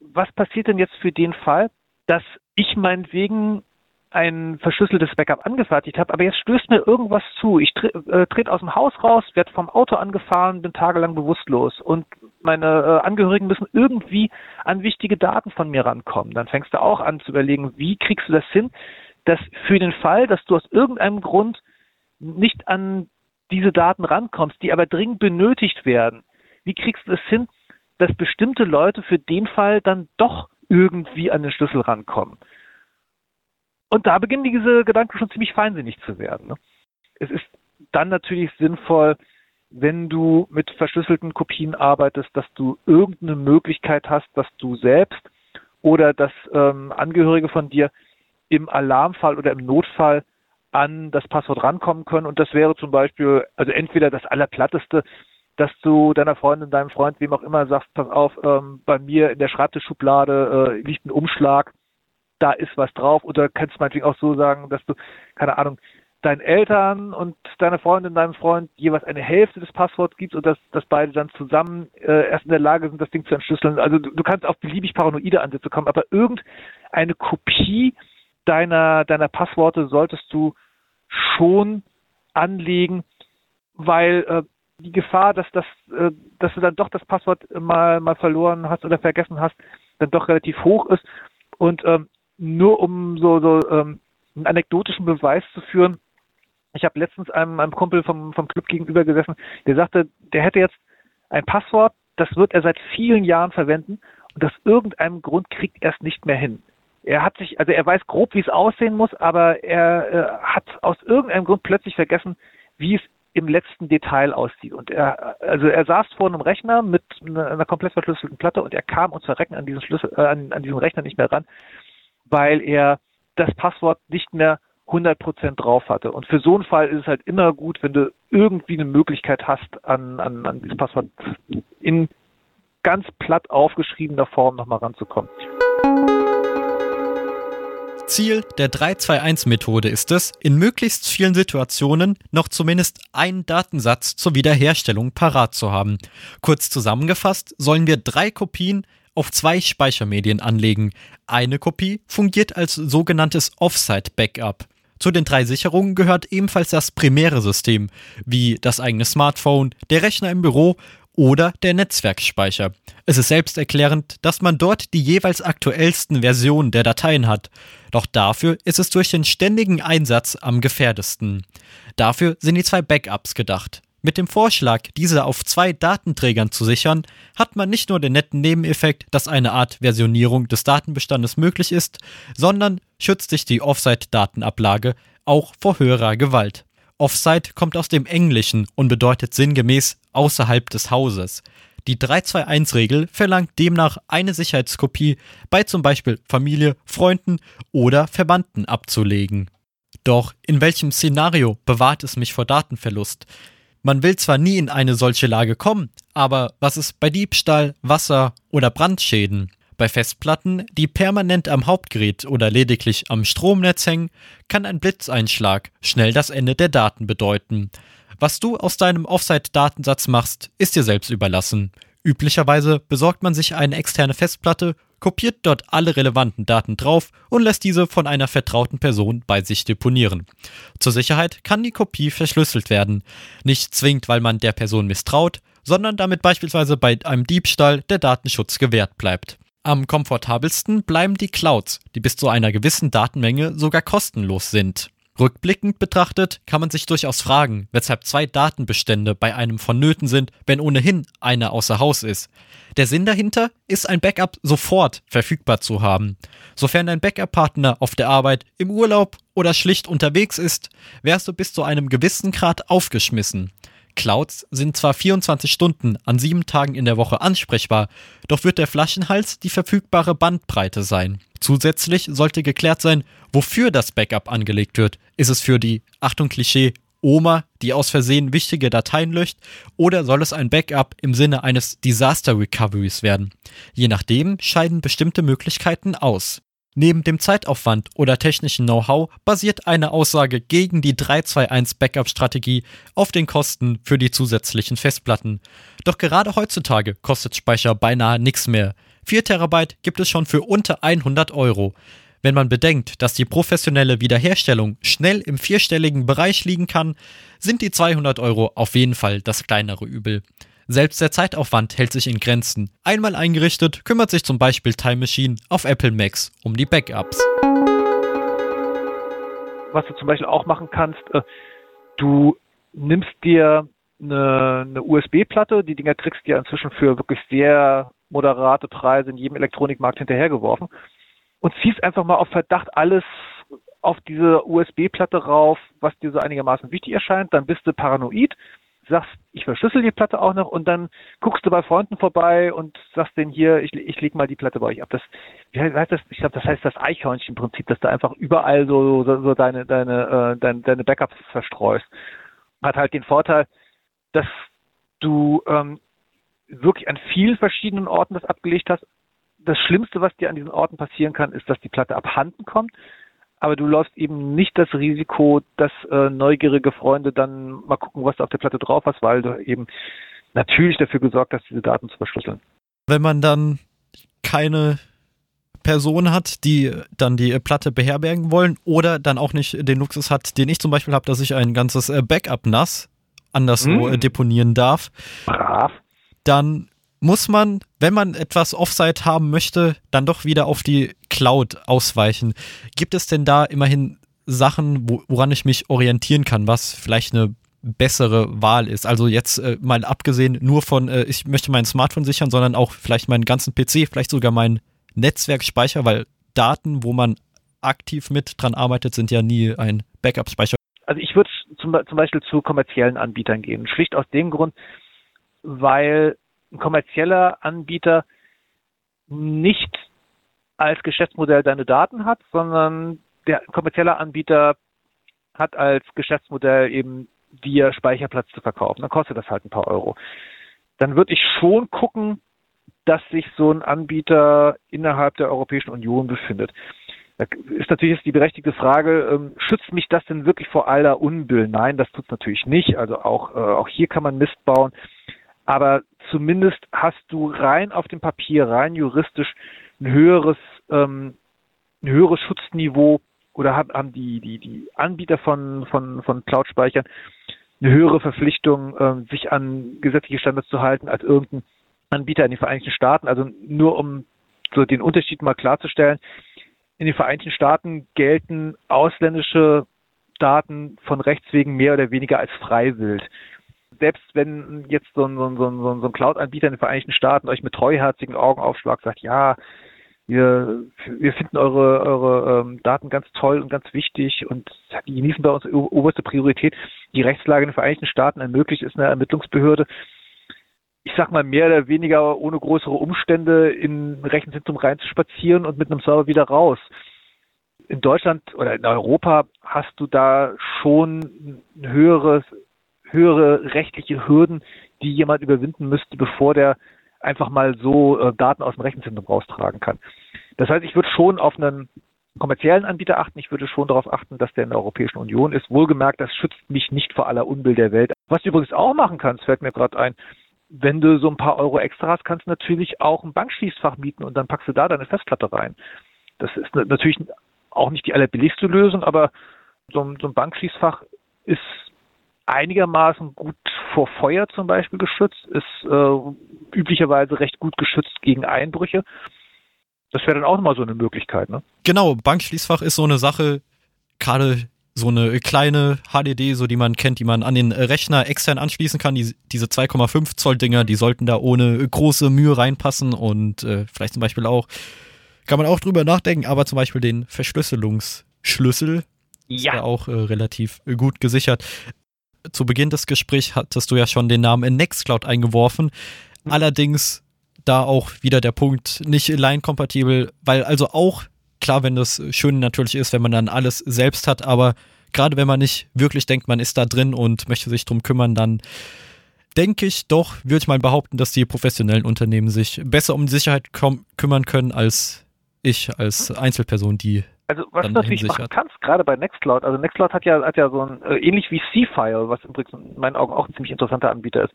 was passiert denn jetzt für den Fall, dass ich meinetwegen ein verschlüsseltes Backup angefertigt habe, aber jetzt stößt mir irgendwas zu. Ich tre äh, trete aus dem Haus raus, werde vom Auto angefahren, bin tagelang bewusstlos und meine äh, Angehörigen müssen irgendwie an wichtige Daten von mir rankommen. Dann fängst du auch an zu überlegen, wie kriegst du das hin, dass für den Fall, dass du aus irgendeinem Grund nicht an diese Daten rankommst, die aber dringend benötigt werden, wie kriegst du es hin, dass bestimmte Leute für den Fall dann doch irgendwie an den Schlüssel rankommen? Und da beginnen diese Gedanken schon ziemlich feinsinnig zu werden. Ne? Es ist dann natürlich sinnvoll, wenn du mit verschlüsselten Kopien arbeitest, dass du irgendeine Möglichkeit hast, dass du selbst oder dass ähm, Angehörige von dir im Alarmfall oder im Notfall an das Passwort rankommen können. Und das wäre zum Beispiel, also entweder das Allerplatteste, dass du deiner Freundin, deinem Freund, wem auch immer sagst, pass auf, ähm, bei mir in der Schreibtischschublade äh, liegt ein Umschlag, da ist was drauf. Oder kannst du meinetwegen auch so sagen, dass du, keine Ahnung, deinen Eltern und deiner Freundin, deinem Freund jeweils eine Hälfte des Passworts gibst und dass, dass beide dann zusammen äh, erst in der Lage sind, das Ding zu entschlüsseln. Also du, du kannst auf beliebig paranoide Ansätze kommen, aber irgendeine Kopie deiner, deiner Passworte solltest du schon anlegen, weil äh, die Gefahr, dass das, äh, dass du dann doch das Passwort mal mal verloren hast oder vergessen hast, dann doch relativ hoch ist. Und ähm, nur um so, so ähm, einen anekdotischen Beweis zu führen, ich habe letztens einem, einem Kumpel vom, vom Club gegenüber gesessen, der sagte, der hätte jetzt ein Passwort, das wird er seit vielen Jahren verwenden und aus irgendeinem Grund kriegt er es nicht mehr hin. Er hat sich, also er weiß grob, wie es aussehen muss, aber er äh, hat aus irgendeinem Grund plötzlich vergessen, wie es im letzten Detail aussieht. Und er, also er saß vor einem Rechner mit einer, komplett verschlüsselten Platte und er kam uns verrecken an diesen Schlüssel, äh, an, an diesen Rechner nicht mehr ran, weil er das Passwort nicht mehr 100% drauf hatte. Und für so einen Fall ist es halt immer gut, wenn du irgendwie eine Möglichkeit hast, an, an, an dieses Passwort in ganz platt aufgeschriebener Form nochmal ranzukommen. Ziel der 321-Methode ist es, in möglichst vielen Situationen noch zumindest einen Datensatz zur Wiederherstellung parat zu haben. Kurz zusammengefasst sollen wir drei Kopien auf zwei Speichermedien anlegen. Eine Kopie fungiert als sogenanntes Offsite-Backup. Zu den drei Sicherungen gehört ebenfalls das primäre System, wie das eigene Smartphone, der Rechner im Büro oder der Netzwerkspeicher. Es ist selbsterklärend, dass man dort die jeweils aktuellsten Versionen der Dateien hat. Doch dafür ist es durch den ständigen Einsatz am gefährdesten. Dafür sind die zwei Backups gedacht. Mit dem Vorschlag, diese auf zwei Datenträgern zu sichern, hat man nicht nur den netten Nebeneffekt, dass eine Art Versionierung des Datenbestandes möglich ist, sondern schützt sich die Offsite-Datenablage auch vor höherer Gewalt. Offsite kommt aus dem Englischen und bedeutet sinngemäß außerhalb des Hauses. Die 321-Regel verlangt demnach eine Sicherheitskopie bei zum Beispiel Familie, Freunden oder Verwandten abzulegen. Doch in welchem Szenario bewahrt es mich vor Datenverlust? Man will zwar nie in eine solche Lage kommen, aber was ist bei Diebstahl, Wasser oder Brandschäden? Bei Festplatten, die permanent am Hauptgerät oder lediglich am Stromnetz hängen, kann ein Blitzeinschlag schnell das Ende der Daten bedeuten. Was du aus deinem Offsite-Datensatz machst, ist dir selbst überlassen. Üblicherweise besorgt man sich eine externe Festplatte, kopiert dort alle relevanten Daten drauf und lässt diese von einer vertrauten Person bei sich deponieren. Zur Sicherheit kann die Kopie verschlüsselt werden. Nicht zwingend, weil man der Person misstraut, sondern damit beispielsweise bei einem Diebstahl der Datenschutz gewährt bleibt. Am komfortabelsten bleiben die Clouds, die bis zu einer gewissen Datenmenge sogar kostenlos sind. Rückblickend betrachtet kann man sich durchaus fragen, weshalb zwei Datenbestände bei einem vonnöten sind, wenn ohnehin einer außer Haus ist. Der Sinn dahinter ist ein Backup sofort verfügbar zu haben. Sofern dein Backup-Partner auf der Arbeit, im Urlaub oder schlicht unterwegs ist, wärst du bis zu einem gewissen Grad aufgeschmissen. Clouds sind zwar 24 Stunden an sieben Tagen in der Woche ansprechbar, doch wird der Flaschenhals die verfügbare Bandbreite sein. Zusätzlich sollte geklärt sein, wofür das Backup angelegt wird. Ist es für die, Achtung Klischee, Oma, die aus Versehen wichtige Dateien löscht, oder soll es ein Backup im Sinne eines Disaster Recoveries werden? Je nachdem scheiden bestimmte Möglichkeiten aus. Neben dem Zeitaufwand oder technischen Know-how basiert eine Aussage gegen die 321 Backup-Strategie auf den Kosten für die zusätzlichen Festplatten. Doch gerade heutzutage kostet Speicher beinahe nichts mehr. 4 Terabyte gibt es schon für unter 100 Euro. Wenn man bedenkt, dass die professionelle Wiederherstellung schnell im vierstelligen Bereich liegen kann, sind die 200 Euro auf jeden Fall das kleinere Übel. Selbst der Zeitaufwand hält sich in Grenzen. Einmal eingerichtet kümmert sich zum Beispiel Time Machine auf Apple Macs um die Backups. Was du zum Beispiel auch machen kannst, äh, du nimmst dir eine, eine USB-Platte, die Dinger kriegst du ja inzwischen für wirklich sehr moderate Preise in jedem Elektronikmarkt hinterhergeworfen und ziehst einfach mal auf Verdacht alles auf diese USB-Platte rauf, was dir so einigermaßen wichtig erscheint, dann bist du paranoid, sagst, ich verschlüssel die Platte auch noch und dann guckst du bei Freunden vorbei und sagst denen hier, ich, ich leg mal die Platte bei euch ab. Das, wie heißt das? Ich glaube, das heißt das Eichhörnchen-Prinzip, dass du einfach überall so, so, so deine, deine, äh, deine, deine Backups verstreust. Hat halt den Vorteil, dass du ähm, wirklich an vielen verschiedenen Orten das abgelegt hast. Das Schlimmste, was dir an diesen Orten passieren kann, ist, dass die Platte abhanden kommt aber du läufst eben nicht das Risiko, dass äh, neugierige Freunde dann mal gucken, was du auf der Platte drauf hast, weil du eben natürlich dafür gesorgt hast, diese Daten zu verschlüsseln. Wenn man dann keine Person hat, die dann die Platte beherbergen wollen oder dann auch nicht den Luxus hat, den ich zum Beispiel habe, dass ich ein ganzes äh, Backup-NAS anderswo hm. deponieren darf, Brav. dann muss man, wenn man etwas Offsite haben möchte, dann doch wieder auf die Cloud ausweichen. Gibt es denn da immerhin Sachen, woran ich mich orientieren kann, was vielleicht eine bessere Wahl ist? Also jetzt äh, mal abgesehen nur von, äh, ich möchte mein Smartphone sichern, sondern auch vielleicht meinen ganzen PC, vielleicht sogar meinen Netzwerkspeicher, weil Daten, wo man aktiv mit dran arbeitet, sind ja nie ein Backup-Speicher. Also ich würde zum, zum Beispiel zu kommerziellen Anbietern gehen. Schlicht aus dem Grund, weil ein kommerzieller Anbieter nicht als Geschäftsmodell deine Daten hat, sondern der kommerzielle Anbieter hat als Geschäftsmodell eben dir Speicherplatz zu verkaufen. Dann kostet das halt ein paar Euro. Dann würde ich schon gucken, dass sich so ein Anbieter innerhalb der Europäischen Union befindet. Da ist natürlich jetzt die berechtigte Frage, ähm, schützt mich das denn wirklich vor aller Unbill? Nein, das tut es natürlich nicht. Also auch, äh, auch hier kann man Mist bauen aber zumindest hast du rein auf dem Papier, rein juristisch ein höheres, ähm, ein höheres Schutzniveau oder haben, die, die, die Anbieter von, von, von Cloud-Speichern eine höhere Verpflichtung, ähm, sich an gesetzliche Standards zu halten als irgendein Anbieter in den Vereinigten Staaten. Also nur um so den Unterschied mal klarzustellen. In den Vereinigten Staaten gelten ausländische Daten von Rechts wegen mehr oder weniger als freiwillig selbst wenn jetzt so ein, so ein, so ein, Cloud-Anbieter in den Vereinigten Staaten euch mit treuherzigen Augen aufschlagt, sagt, ja, wir, wir finden eure, eure ähm, Daten ganz toll und ganz wichtig und die genießen bei uns oberste Priorität. Die Rechtslage in den Vereinigten Staaten ermöglicht es einer Ermittlungsbehörde, ich sag mal, mehr oder weniger ohne größere Umstände in ein Rechenzentrum reinzuspazieren und mit einem Server wieder raus. In Deutschland oder in Europa hast du da schon ein höheres höhere rechtliche Hürden, die jemand überwinden müsste, bevor der einfach mal so äh, Daten aus dem Rechenzentrum raustragen kann. Das heißt, ich würde schon auf einen kommerziellen Anbieter achten. Ich würde schon darauf achten, dass der in der Europäischen Union ist. Wohlgemerkt, das schützt mich nicht vor aller Unbill der Welt. Was du übrigens auch machen kannst, fällt mir gerade ein, wenn du so ein paar Euro extra hast, kannst du natürlich auch ein Bankschließfach mieten und dann packst du da deine Festplatte rein. Das ist natürlich auch nicht die allerbilligste Lösung, aber so ein, Bankschließfach ist einigermaßen gut vor Feuer zum Beispiel geschützt, ist äh, üblicherweise recht gut geschützt gegen Einbrüche. Das wäre dann auch nochmal so eine Möglichkeit, ne? Genau, Bankschließfach ist so eine Sache, gerade so eine kleine HDD, so die man kennt, die man an den Rechner extern anschließen kann. Die, diese 2,5 Zoll Dinger, die sollten da ohne große Mühe reinpassen und äh, vielleicht zum Beispiel auch, kann man auch drüber nachdenken, aber zum Beispiel den Verschlüsselungsschlüssel ja. ist da auch äh, relativ gut gesichert. zu Beginn des Gesprächs hattest du ja schon den Namen in Nextcloud eingeworfen. Mhm. Allerdings da auch wieder der Punkt nicht line-kompatibel, weil also auch klar, wenn das schön natürlich ist, wenn man dann alles selbst hat, aber gerade wenn man nicht wirklich denkt, man ist da drin und möchte sich drum kümmern, dann denke ich doch, würde ich mal behaupten, dass die professionellen Unternehmen sich besser um die Sicherheit kümmern können als ich als Einzelperson, die also was du natürlich machen kannst, gerade bei Nextcloud, also Nextcloud hat ja, hat ja so ein, äh, ähnlich wie C-File, was übrigens in meinen Augen auch ein ziemlich interessanter Anbieter ist.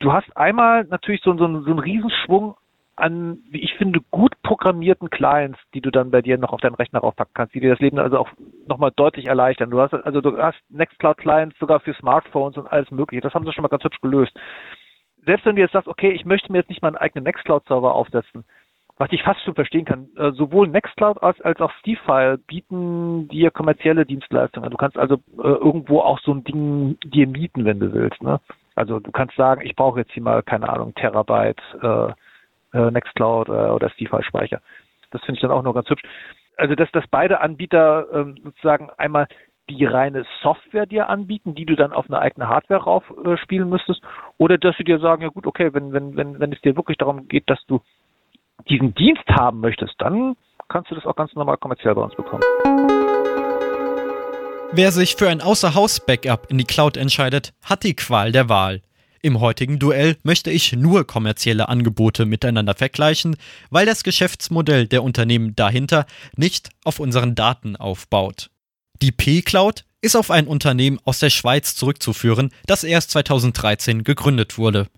Du hast einmal natürlich so, so, so einen Riesenschwung an, wie ich finde, gut programmierten Clients, die du dann bei dir noch auf deinen Rechner raufpacken kannst, die dir das Leben also auch nochmal deutlich erleichtern. Du hast also du hast Nextcloud Clients sogar für Smartphones und alles mögliche. Das haben sie schon mal ganz hübsch gelöst. Selbst wenn du jetzt sagst, okay, ich möchte mir jetzt nicht mal einen eigenen Nextcloud Server aufsetzen, was ich fast schon verstehen kann, äh, sowohl Nextcloud als, als auch Steefile bieten dir kommerzielle Dienstleistungen. Du kannst also äh, irgendwo auch so ein Ding dir mieten, wenn du willst. Ne? Also du kannst sagen, ich brauche jetzt hier mal, keine Ahnung, Terabyte äh, äh, Nextcloud äh, oder Steefile-Speicher. Das finde ich dann auch noch ganz hübsch. Also dass, dass beide Anbieter ähm, sozusagen einmal die reine Software dir anbieten, die du dann auf eine eigene Hardware rauf äh, müsstest, oder dass sie dir sagen, ja gut, okay, wenn, wenn, wenn, wenn es dir wirklich darum geht, dass du diesen Dienst haben möchtest, dann kannst du das auch ganz normal kommerziell bei uns bekommen. Wer sich für ein Außerhaus-Backup in die Cloud entscheidet, hat die Qual der Wahl. Im heutigen Duell möchte ich nur kommerzielle Angebote miteinander vergleichen, weil das Geschäftsmodell der Unternehmen dahinter nicht auf unseren Daten aufbaut. Die P-Cloud ist auf ein Unternehmen aus der Schweiz zurückzuführen, das erst 2013 gegründet wurde.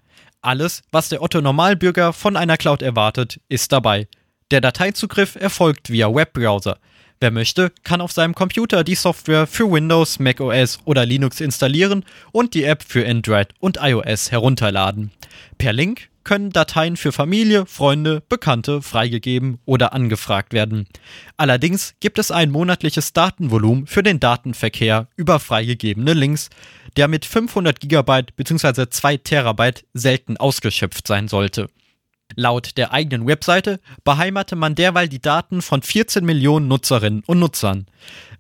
Alles, was der Otto Normalbürger von einer Cloud erwartet, ist dabei. Der Dateizugriff erfolgt via Webbrowser. Wer möchte, kann auf seinem Computer die Software für Windows, macOS oder Linux installieren und die App für Android und iOS herunterladen. Per Link können Dateien für Familie, Freunde, Bekannte freigegeben oder angefragt werden. Allerdings gibt es ein monatliches Datenvolumen für den Datenverkehr über freigegebene Links, der mit 500 GB bzw. 2 Terabyte selten ausgeschöpft sein sollte. Laut der eigenen Webseite beheimate man derweil die Daten von 14 Millionen Nutzerinnen und Nutzern.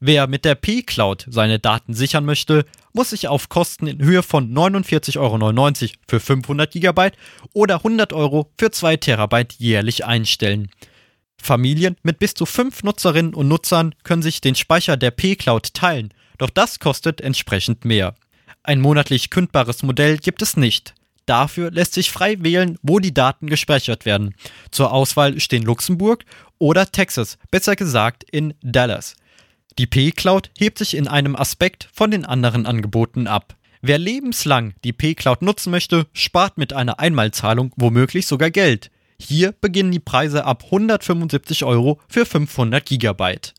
Wer mit der P-Cloud seine Daten sichern möchte, muss sich auf Kosten in Höhe von 49,99 Euro für 500 GB oder 100 Euro für 2 Terabyte jährlich einstellen. Familien mit bis zu 5 Nutzerinnen und Nutzern können sich den Speicher der P-Cloud teilen, doch das kostet entsprechend mehr. Ein monatlich kündbares Modell gibt es nicht. Dafür lässt sich frei wählen, wo die Daten gespeichert werden. Zur Auswahl stehen Luxemburg oder Texas, besser gesagt in Dallas. Die P-Cloud hebt sich in einem Aspekt von den anderen Angeboten ab. Wer lebenslang die P-Cloud nutzen möchte, spart mit einer Einmalzahlung womöglich sogar Geld. Hier beginnen die Preise ab 175 Euro für 500 Gigabyte.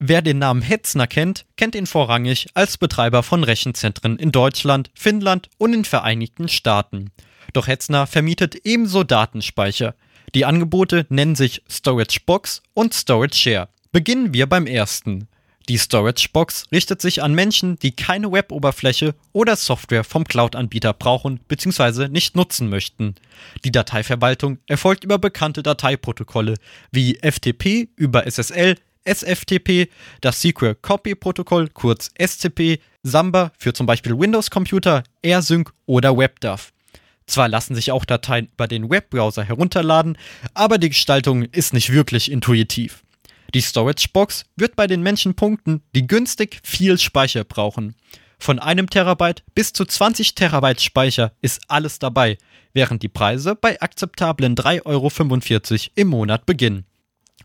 Wer den Namen Hetzner kennt, kennt ihn vorrangig als Betreiber von Rechenzentren in Deutschland, Finnland und den Vereinigten Staaten. Doch Hetzner vermietet ebenso Datenspeicher. Die Angebote nennen sich Storage Box und Storage Share. Beginnen wir beim ersten. Die Storage Box richtet sich an Menschen, die keine Weboberfläche oder Software vom Cloud-Anbieter brauchen bzw. nicht nutzen möchten. Die Dateiverwaltung erfolgt über bekannte Dateiprotokolle wie FTP über SSL, SFTP, das Secure Copy Protokoll, kurz SCP, Samba für zum Beispiel Windows-Computer, AirSync oder WebDAV. Zwar lassen sich auch Dateien über den Webbrowser herunterladen, aber die Gestaltung ist nicht wirklich intuitiv. Die Storage Box wird bei den Menschen punkten, die günstig viel Speicher brauchen. Von einem Terabyte bis zu 20 Terabyte Speicher ist alles dabei, während die Preise bei akzeptablen 3,45 Euro im Monat beginnen.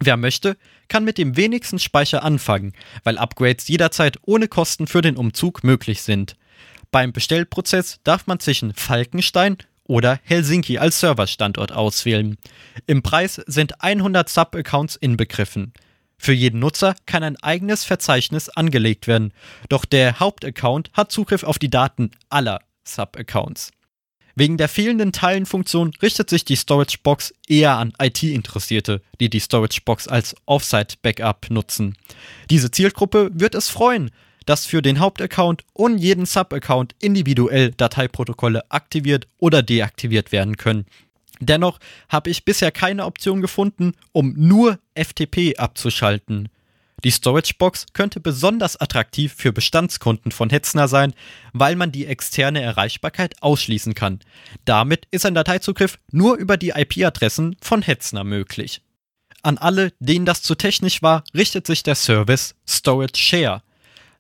Wer möchte, kann mit dem wenigsten Speicher anfangen, weil Upgrades jederzeit ohne Kosten für den Umzug möglich sind. Beim Bestellprozess darf man zwischen Falkenstein oder Helsinki als Serverstandort auswählen. Im Preis sind 100 Sub-Accounts inbegriffen. Für jeden Nutzer kann ein eigenes Verzeichnis angelegt werden, doch der Hauptaccount hat Zugriff auf die Daten aller Sub-Accounts. Wegen der fehlenden Teilenfunktion richtet sich die Storage Box eher an IT-Interessierte, die die Storage Box als Offsite-Backup nutzen. Diese Zielgruppe wird es freuen, dass für den Hauptaccount und jeden Sub-Account individuell Dateiprotokolle aktiviert oder deaktiviert werden können. Dennoch habe ich bisher keine Option gefunden, um nur FTP abzuschalten. Die Storage Box könnte besonders attraktiv für Bestandskunden von Hetzner sein, weil man die externe Erreichbarkeit ausschließen kann. Damit ist ein Dateizugriff nur über die IP-Adressen von Hetzner möglich. An alle, denen das zu technisch war, richtet sich der Service Storage Share.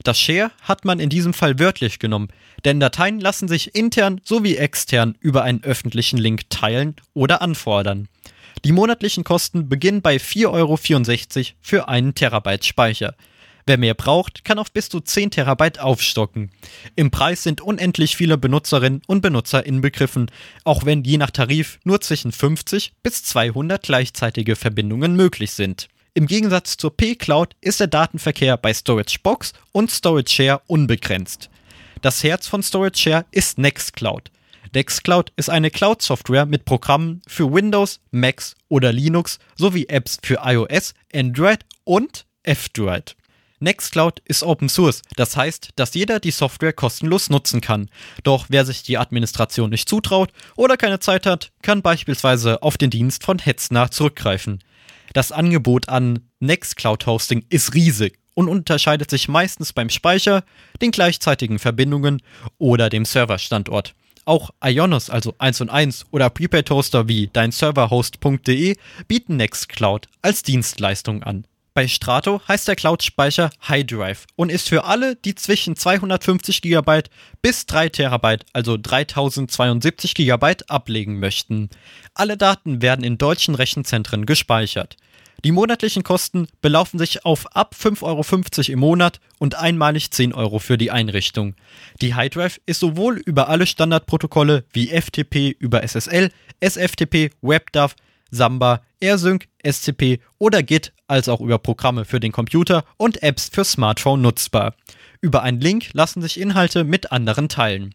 Das Share hat man in diesem Fall wörtlich genommen, denn Dateien lassen sich intern sowie extern über einen öffentlichen Link teilen oder anfordern. Die monatlichen Kosten beginnen bei 4,64 Euro für einen Terabyte Speicher. Wer mehr braucht, kann auf bis zu 10 Terabyte aufstocken. Im Preis sind unendlich viele Benutzerinnen und Benutzer inbegriffen, auch wenn je nach Tarif nur zwischen 50 bis 200 gleichzeitige Verbindungen möglich sind. Im Gegensatz zur P-Cloud ist der Datenverkehr bei Storage Box und Storage Share unbegrenzt. Das Herz von Storage Share ist Nextcloud. Nextcloud ist eine Cloud-Software mit Programmen für Windows, Macs oder Linux sowie Apps für iOS, Android und F-Droid. Nextcloud ist Open Source, das heißt, dass jeder die Software kostenlos nutzen kann. Doch wer sich die Administration nicht zutraut oder keine Zeit hat, kann beispielsweise auf den Dienst von Hetzner zurückgreifen. Das Angebot an Nextcloud Hosting ist riesig und unterscheidet sich meistens beim Speicher, den gleichzeitigen Verbindungen oder dem Serverstandort. Auch Ionos, also 1 und 1 oder Prepaid Hoster wie deinserverhost.de bieten Nextcloud als Dienstleistung an. Bei Strato heißt der Cloud-Speicher HighDrive und ist für alle, die zwischen 250 GB bis 3 TB, also 3072 GB, ablegen möchten. Alle Daten werden in deutschen Rechenzentren gespeichert. Die monatlichen Kosten belaufen sich auf ab 5,50 Euro im Monat und einmalig 10 Euro für die Einrichtung. Die HighDrive ist sowohl über alle Standardprotokolle wie FTP über SSL, SFTP, WebDAV, Samba, AirSync, SCP oder Git als auch über Programme für den Computer und Apps für Smartphone nutzbar. Über einen Link lassen sich Inhalte mit anderen teilen.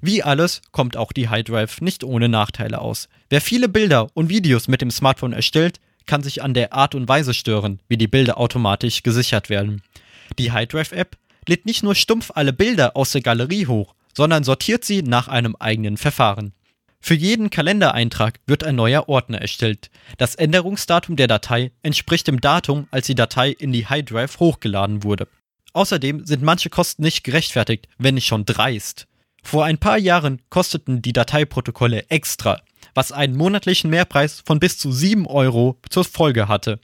Wie alles kommt auch die HighDrive nicht ohne Nachteile aus. Wer viele Bilder und Videos mit dem Smartphone erstellt, kann sich an der Art und Weise stören, wie die Bilder automatisch gesichert werden. Die HighDrive-App lädt nicht nur stumpf alle Bilder aus der Galerie hoch, sondern sortiert sie nach einem eigenen Verfahren. Für jeden Kalendereintrag wird ein neuer Ordner erstellt. Das Änderungsdatum der Datei entspricht dem Datum, als die Datei in die HighDrive hochgeladen wurde. Außerdem sind manche Kosten nicht gerechtfertigt, wenn nicht schon dreist. Vor ein paar Jahren kosteten die Dateiprotokolle extra was einen monatlichen Mehrpreis von bis zu 7 Euro zur Folge hatte.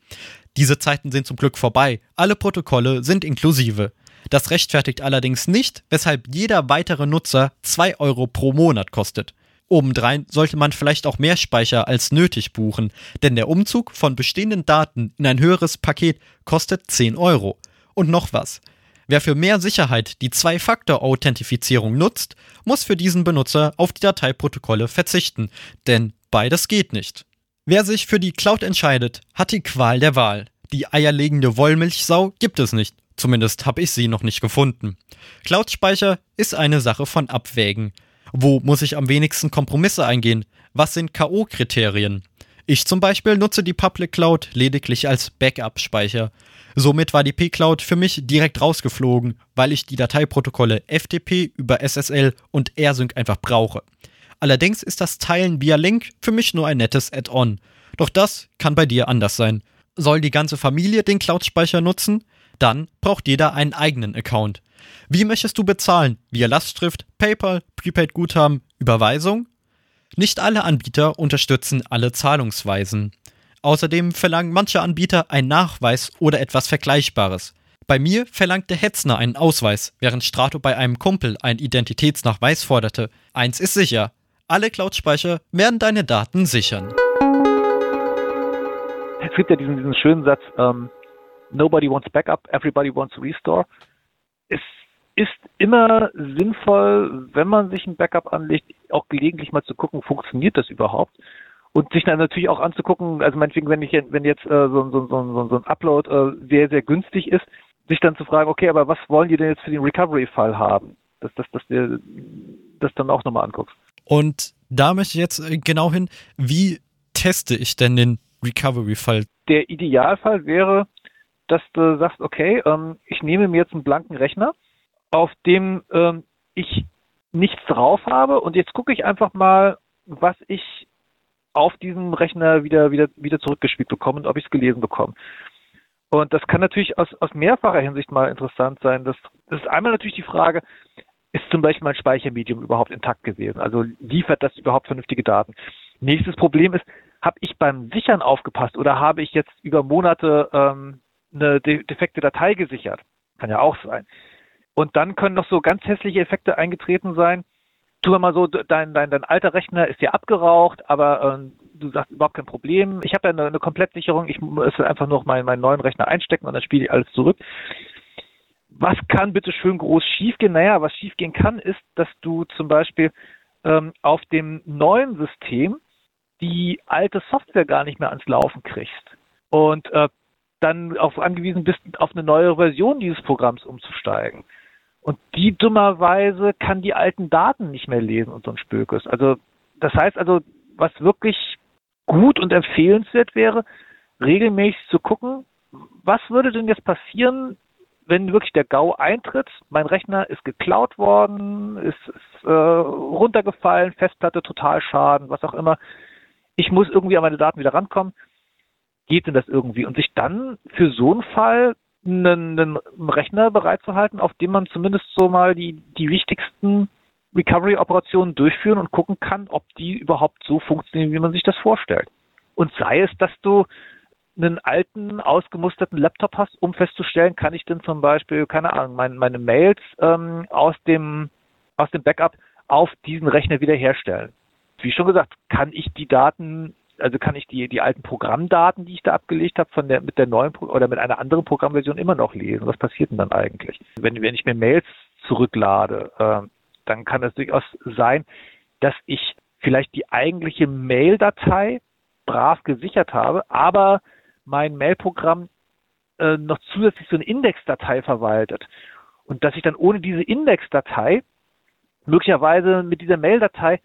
Diese Zeiten sind zum Glück vorbei, alle Protokolle sind inklusive. Das rechtfertigt allerdings nicht, weshalb jeder weitere Nutzer 2 Euro pro Monat kostet. Obendrein sollte man vielleicht auch mehr Speicher als nötig buchen, denn der Umzug von bestehenden Daten in ein höheres Paket kostet 10 Euro. Und noch was. Wer für mehr Sicherheit die Zwei-Faktor-Authentifizierung nutzt, muss für diesen Benutzer auf die Dateiprotokolle verzichten, denn beides geht nicht. Wer sich für die Cloud entscheidet, hat die Qual der Wahl. Die eierlegende Wollmilchsau gibt es nicht. Zumindest habe ich sie noch nicht gefunden. Cloud-Speicher ist eine Sache von Abwägen. Wo muss ich am wenigsten Kompromisse eingehen? Was sind K.O.-Kriterien? Ich zum Beispiel nutze die Public Cloud lediglich als Backup-Speicher. Somit war die P-Cloud für mich direkt rausgeflogen, weil ich die Dateiprotokolle FTP über SSL und AirSync einfach brauche. Allerdings ist das Teilen via Link für mich nur ein nettes Add-on. Doch das kann bei dir anders sein. Soll die ganze Familie den Cloud-Speicher nutzen? Dann braucht jeder einen eigenen Account. Wie möchtest du bezahlen? Via Lastschrift, PayPal, Prepaid-Guthaben, Überweisung? Nicht alle Anbieter unterstützen alle Zahlungsweisen. Außerdem verlangen manche Anbieter einen Nachweis oder etwas Vergleichbares. Bei mir verlangte Hetzner einen Ausweis, während Strato bei einem Kumpel einen Identitätsnachweis forderte. Eins ist sicher, alle Cloud-Speicher werden deine Daten sichern. Es gibt ja diesen, diesen schönen Satz, um, ähm, Nobody wants backup, everybody wants restore. Es ist immer sinnvoll, wenn man sich ein Backup anlegt, auch gelegentlich mal zu gucken, funktioniert das überhaupt? und sich dann natürlich auch anzugucken, also meinetwegen, wenn ich wenn jetzt äh, so, so, so, so ein Upload äh, sehr, sehr günstig ist, sich dann zu fragen, okay, aber was wollen die denn jetzt für den Recovery-Fall haben? Dass, dass, dass du das dann auch nochmal anguckst. Und da möchte ich jetzt äh, genau hin, wie teste ich denn den Recovery-Fall? Der Idealfall wäre, dass du sagst, okay, ähm, ich nehme mir jetzt einen blanken Rechner, auf dem ähm, ich nichts drauf habe und jetzt gucke ich einfach mal, was ich auf diesem Rechner wieder, wieder, wieder zurückgespielt bekommen und ob ich es gelesen bekomme. Und das kann natürlich aus, aus mehrfacher Hinsicht mal interessant sein. Das, das ist einmal natürlich die Frage, ist zum Beispiel mein Speichermedium überhaupt intakt gewesen? Also liefert das überhaupt vernünftige Daten? Nächstes Problem ist, habe ich beim Sichern aufgepasst oder habe ich jetzt über Monate ähm, eine de defekte Datei gesichert? Kann ja auch sein. Und dann können noch so ganz hässliche Effekte eingetreten sein. Tu mal so, dein, dein, dein alter Rechner ist ja abgeraucht, aber ähm, du sagst überhaupt kein Problem. Ich habe ja eine, eine Komplettsicherung, ich muss einfach nur meinen, meinen neuen Rechner einstecken und dann spiele ich alles zurück. Was kann bitte schön groß schiefgehen? Naja, was schiefgehen kann, ist, dass du zum Beispiel ähm, auf dem neuen System die alte Software gar nicht mehr ans Laufen kriegst. Und äh, dann auf angewiesen bist, auf eine neue Version dieses Programms umzusteigen. Und die dummerweise kann die alten Daten nicht mehr lesen und so ein Spökes. Also das heißt also, was wirklich gut und empfehlenswert wäre, regelmäßig zu gucken, was würde denn jetzt passieren, wenn wirklich der GAU eintritt, mein Rechner ist geklaut worden, ist, ist äh, runtergefallen, Festplatte total schaden, was auch immer. Ich muss irgendwie an meine Daten wieder rankommen. Geht denn das irgendwie? Und sich dann für so einen Fall einen, einen Rechner bereitzuhalten, auf dem man zumindest so mal die, die wichtigsten Recovery-Operationen durchführen und gucken kann, ob die überhaupt so funktionieren, wie man sich das vorstellt. Und sei es, dass du einen alten, ausgemusterten Laptop hast, um festzustellen, kann ich denn zum Beispiel, keine Ahnung, meine, meine Mails ähm, aus dem aus dem Backup auf diesen Rechner wiederherstellen. Wie schon gesagt, kann ich die Daten also kann ich die, die alten Programmdaten, die ich da abgelegt habe, von der, mit der neuen oder mit einer anderen Programmversion immer noch lesen. Was passiert denn dann eigentlich? Wenn, wenn ich mir Mails zurücklade, äh, dann kann es durchaus sein, dass ich vielleicht die eigentliche Mail-Datei brav gesichert habe, aber mein Mail-Programm äh, noch zusätzlich so eine Index-Datei verwaltet. Und dass ich dann ohne diese Index-Datei möglicherweise mit dieser Mail-Datei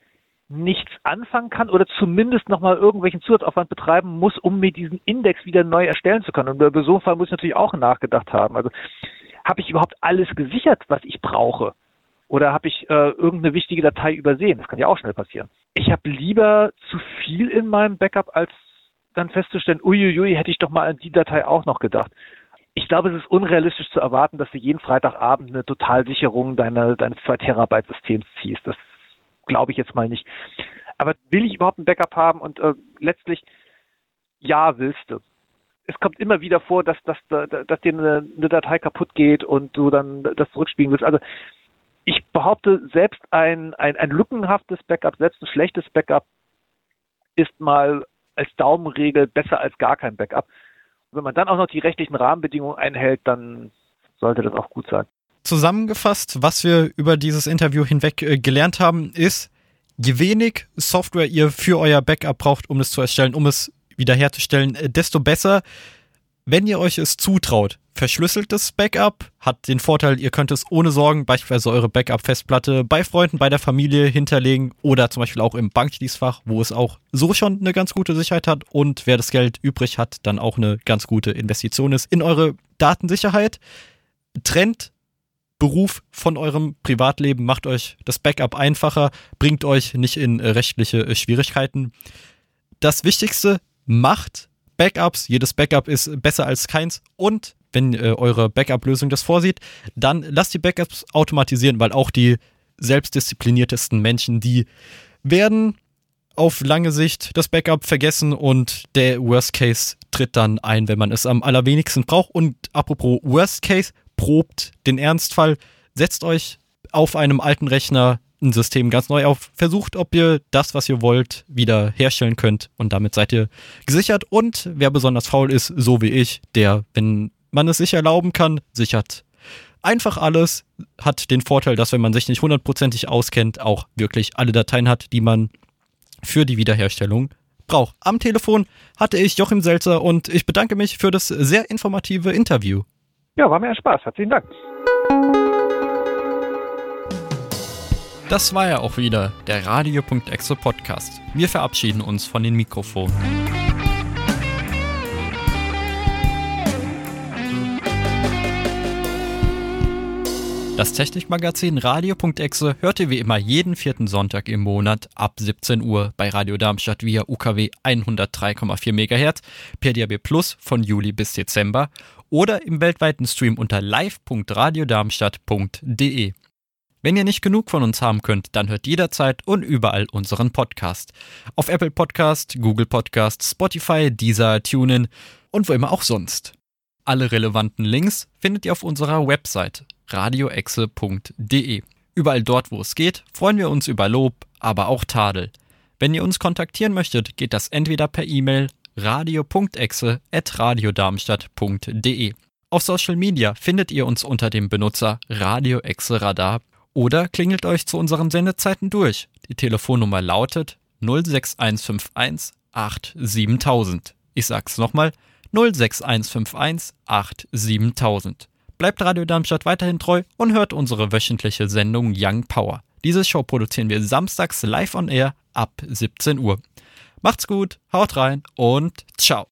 nichts anfangen kann oder zumindest nochmal irgendwelchen Zusatzaufwand betreiben muss, um mir diesen Index wieder neu erstellen zu können. Und über so einen Fall muss ich natürlich auch nachgedacht haben. Also habe ich überhaupt alles gesichert, was ich brauche? Oder habe ich äh, irgendeine wichtige Datei übersehen? Das kann ja auch schnell passieren. Ich habe lieber zu viel in meinem Backup, als dann festzustellen, uiuiui, hätte ich doch mal an die Datei auch noch gedacht. Ich glaube, es ist unrealistisch zu erwarten, dass du jeden Freitagabend eine Totalsicherung deiner, deines 2 Terabyte Systems ziehst. Das glaube ich jetzt mal nicht. Aber will ich überhaupt ein Backup haben? Und äh, letztlich, ja, willst du. Es kommt immer wieder vor, dass, dass, dass dir eine, eine Datei kaputt geht und du dann das zurückspielen willst. Also ich behaupte, selbst ein, ein, ein lückenhaftes Backup, selbst ein schlechtes Backup ist mal als Daumenregel besser als gar kein Backup. Und wenn man dann auch noch die rechtlichen Rahmenbedingungen einhält, dann sollte das auch gut sein zusammengefasst, was wir über dieses Interview hinweg äh, gelernt haben, ist, je wenig Software ihr für euer Backup braucht, um es zu erstellen, um es wiederherzustellen, äh, desto besser. Wenn ihr euch es zutraut, verschlüsseltes Backup hat den Vorteil, ihr könnt es ohne Sorgen beispielsweise eure Backup-Festplatte bei Freunden, bei der Familie hinterlegen oder zum Beispiel auch im Bankschließfach, wo es auch so schon eine ganz gute Sicherheit hat und wer das Geld übrig hat, dann auch eine ganz gute Investition ist in eure Datensicherheit. Trennt Beruf von eurem Privatleben, macht euch das Backup einfacher, bringt euch nicht in äh, rechtliche äh, Schwierigkeiten. Das Wichtigste, macht Backups. Jedes Backup ist besser als keins. Und wenn äh, eure Backup-Lösung das vorsieht, dann lasst die Backups automatisieren, weil auch die selbstdiszipliniertesten Menschen, die werden auf lange Sicht das Backup vergessen und der Worst Case tritt dann ein, wenn man es am allerwenigsten braucht. Und apropos Worst Case, probt den Ernstfall, setzt euch auf einem alten Rechner ein System ganz neu auf, versucht, ob ihr das, was ihr wollt, wieder herstellen könnt und damit seid ihr gesichert. Und wer besonders faul ist, so wie ich, der, wenn man es sich erlauben kann, sichert einfach alles, hat den Vorteil, dass wenn man sich nicht hundertprozentig auskennt, auch wirklich alle Dateien hat, die man für die Wiederherstellung braucht. Am Telefon hatte ich Joachim Selzer und ich bedanke mich für das sehr informative Interview. Ja, war mir ein Spaß. Herzlichen Dank. Das war ja auch wieder der Radio.exe Podcast. Wir verabschieden uns von den Mikrofonen. Das Technikmagazin Radio.exe hört ihr wie immer jeden vierten Sonntag im Monat ab 17 Uhr bei Radio Darmstadt via UKW 103,4 MHz, per DAB Plus von Juli bis Dezember oder im weltweiten Stream unter live.radiodarmstadt.de. Wenn ihr nicht genug von uns haben könnt, dann hört jederzeit und überall unseren Podcast. Auf Apple Podcast, Google Podcast, Spotify, Deezer, TuneIn und wo immer auch sonst. Alle relevanten Links findet ihr auf unserer Website radioexe.de. Überall dort, wo es geht, freuen wir uns über Lob, aber auch Tadel. Wenn ihr uns kontaktieren möchtet, geht das entweder per E-Mail radio.exe@radiodarmstadt.de. Auf Social Media findet ihr uns unter dem Benutzer Radio Exe Radar oder klingelt euch zu unseren Sendezeiten durch. Die Telefonnummer lautet 06151 87000. Ich sag's nochmal 06151 87000. Bleibt Radio Darmstadt weiterhin treu und hört unsere wöchentliche Sendung Young Power. Diese Show produzieren wir samstags live on air ab 17 Uhr. Macht's gut, haut rein und ciao.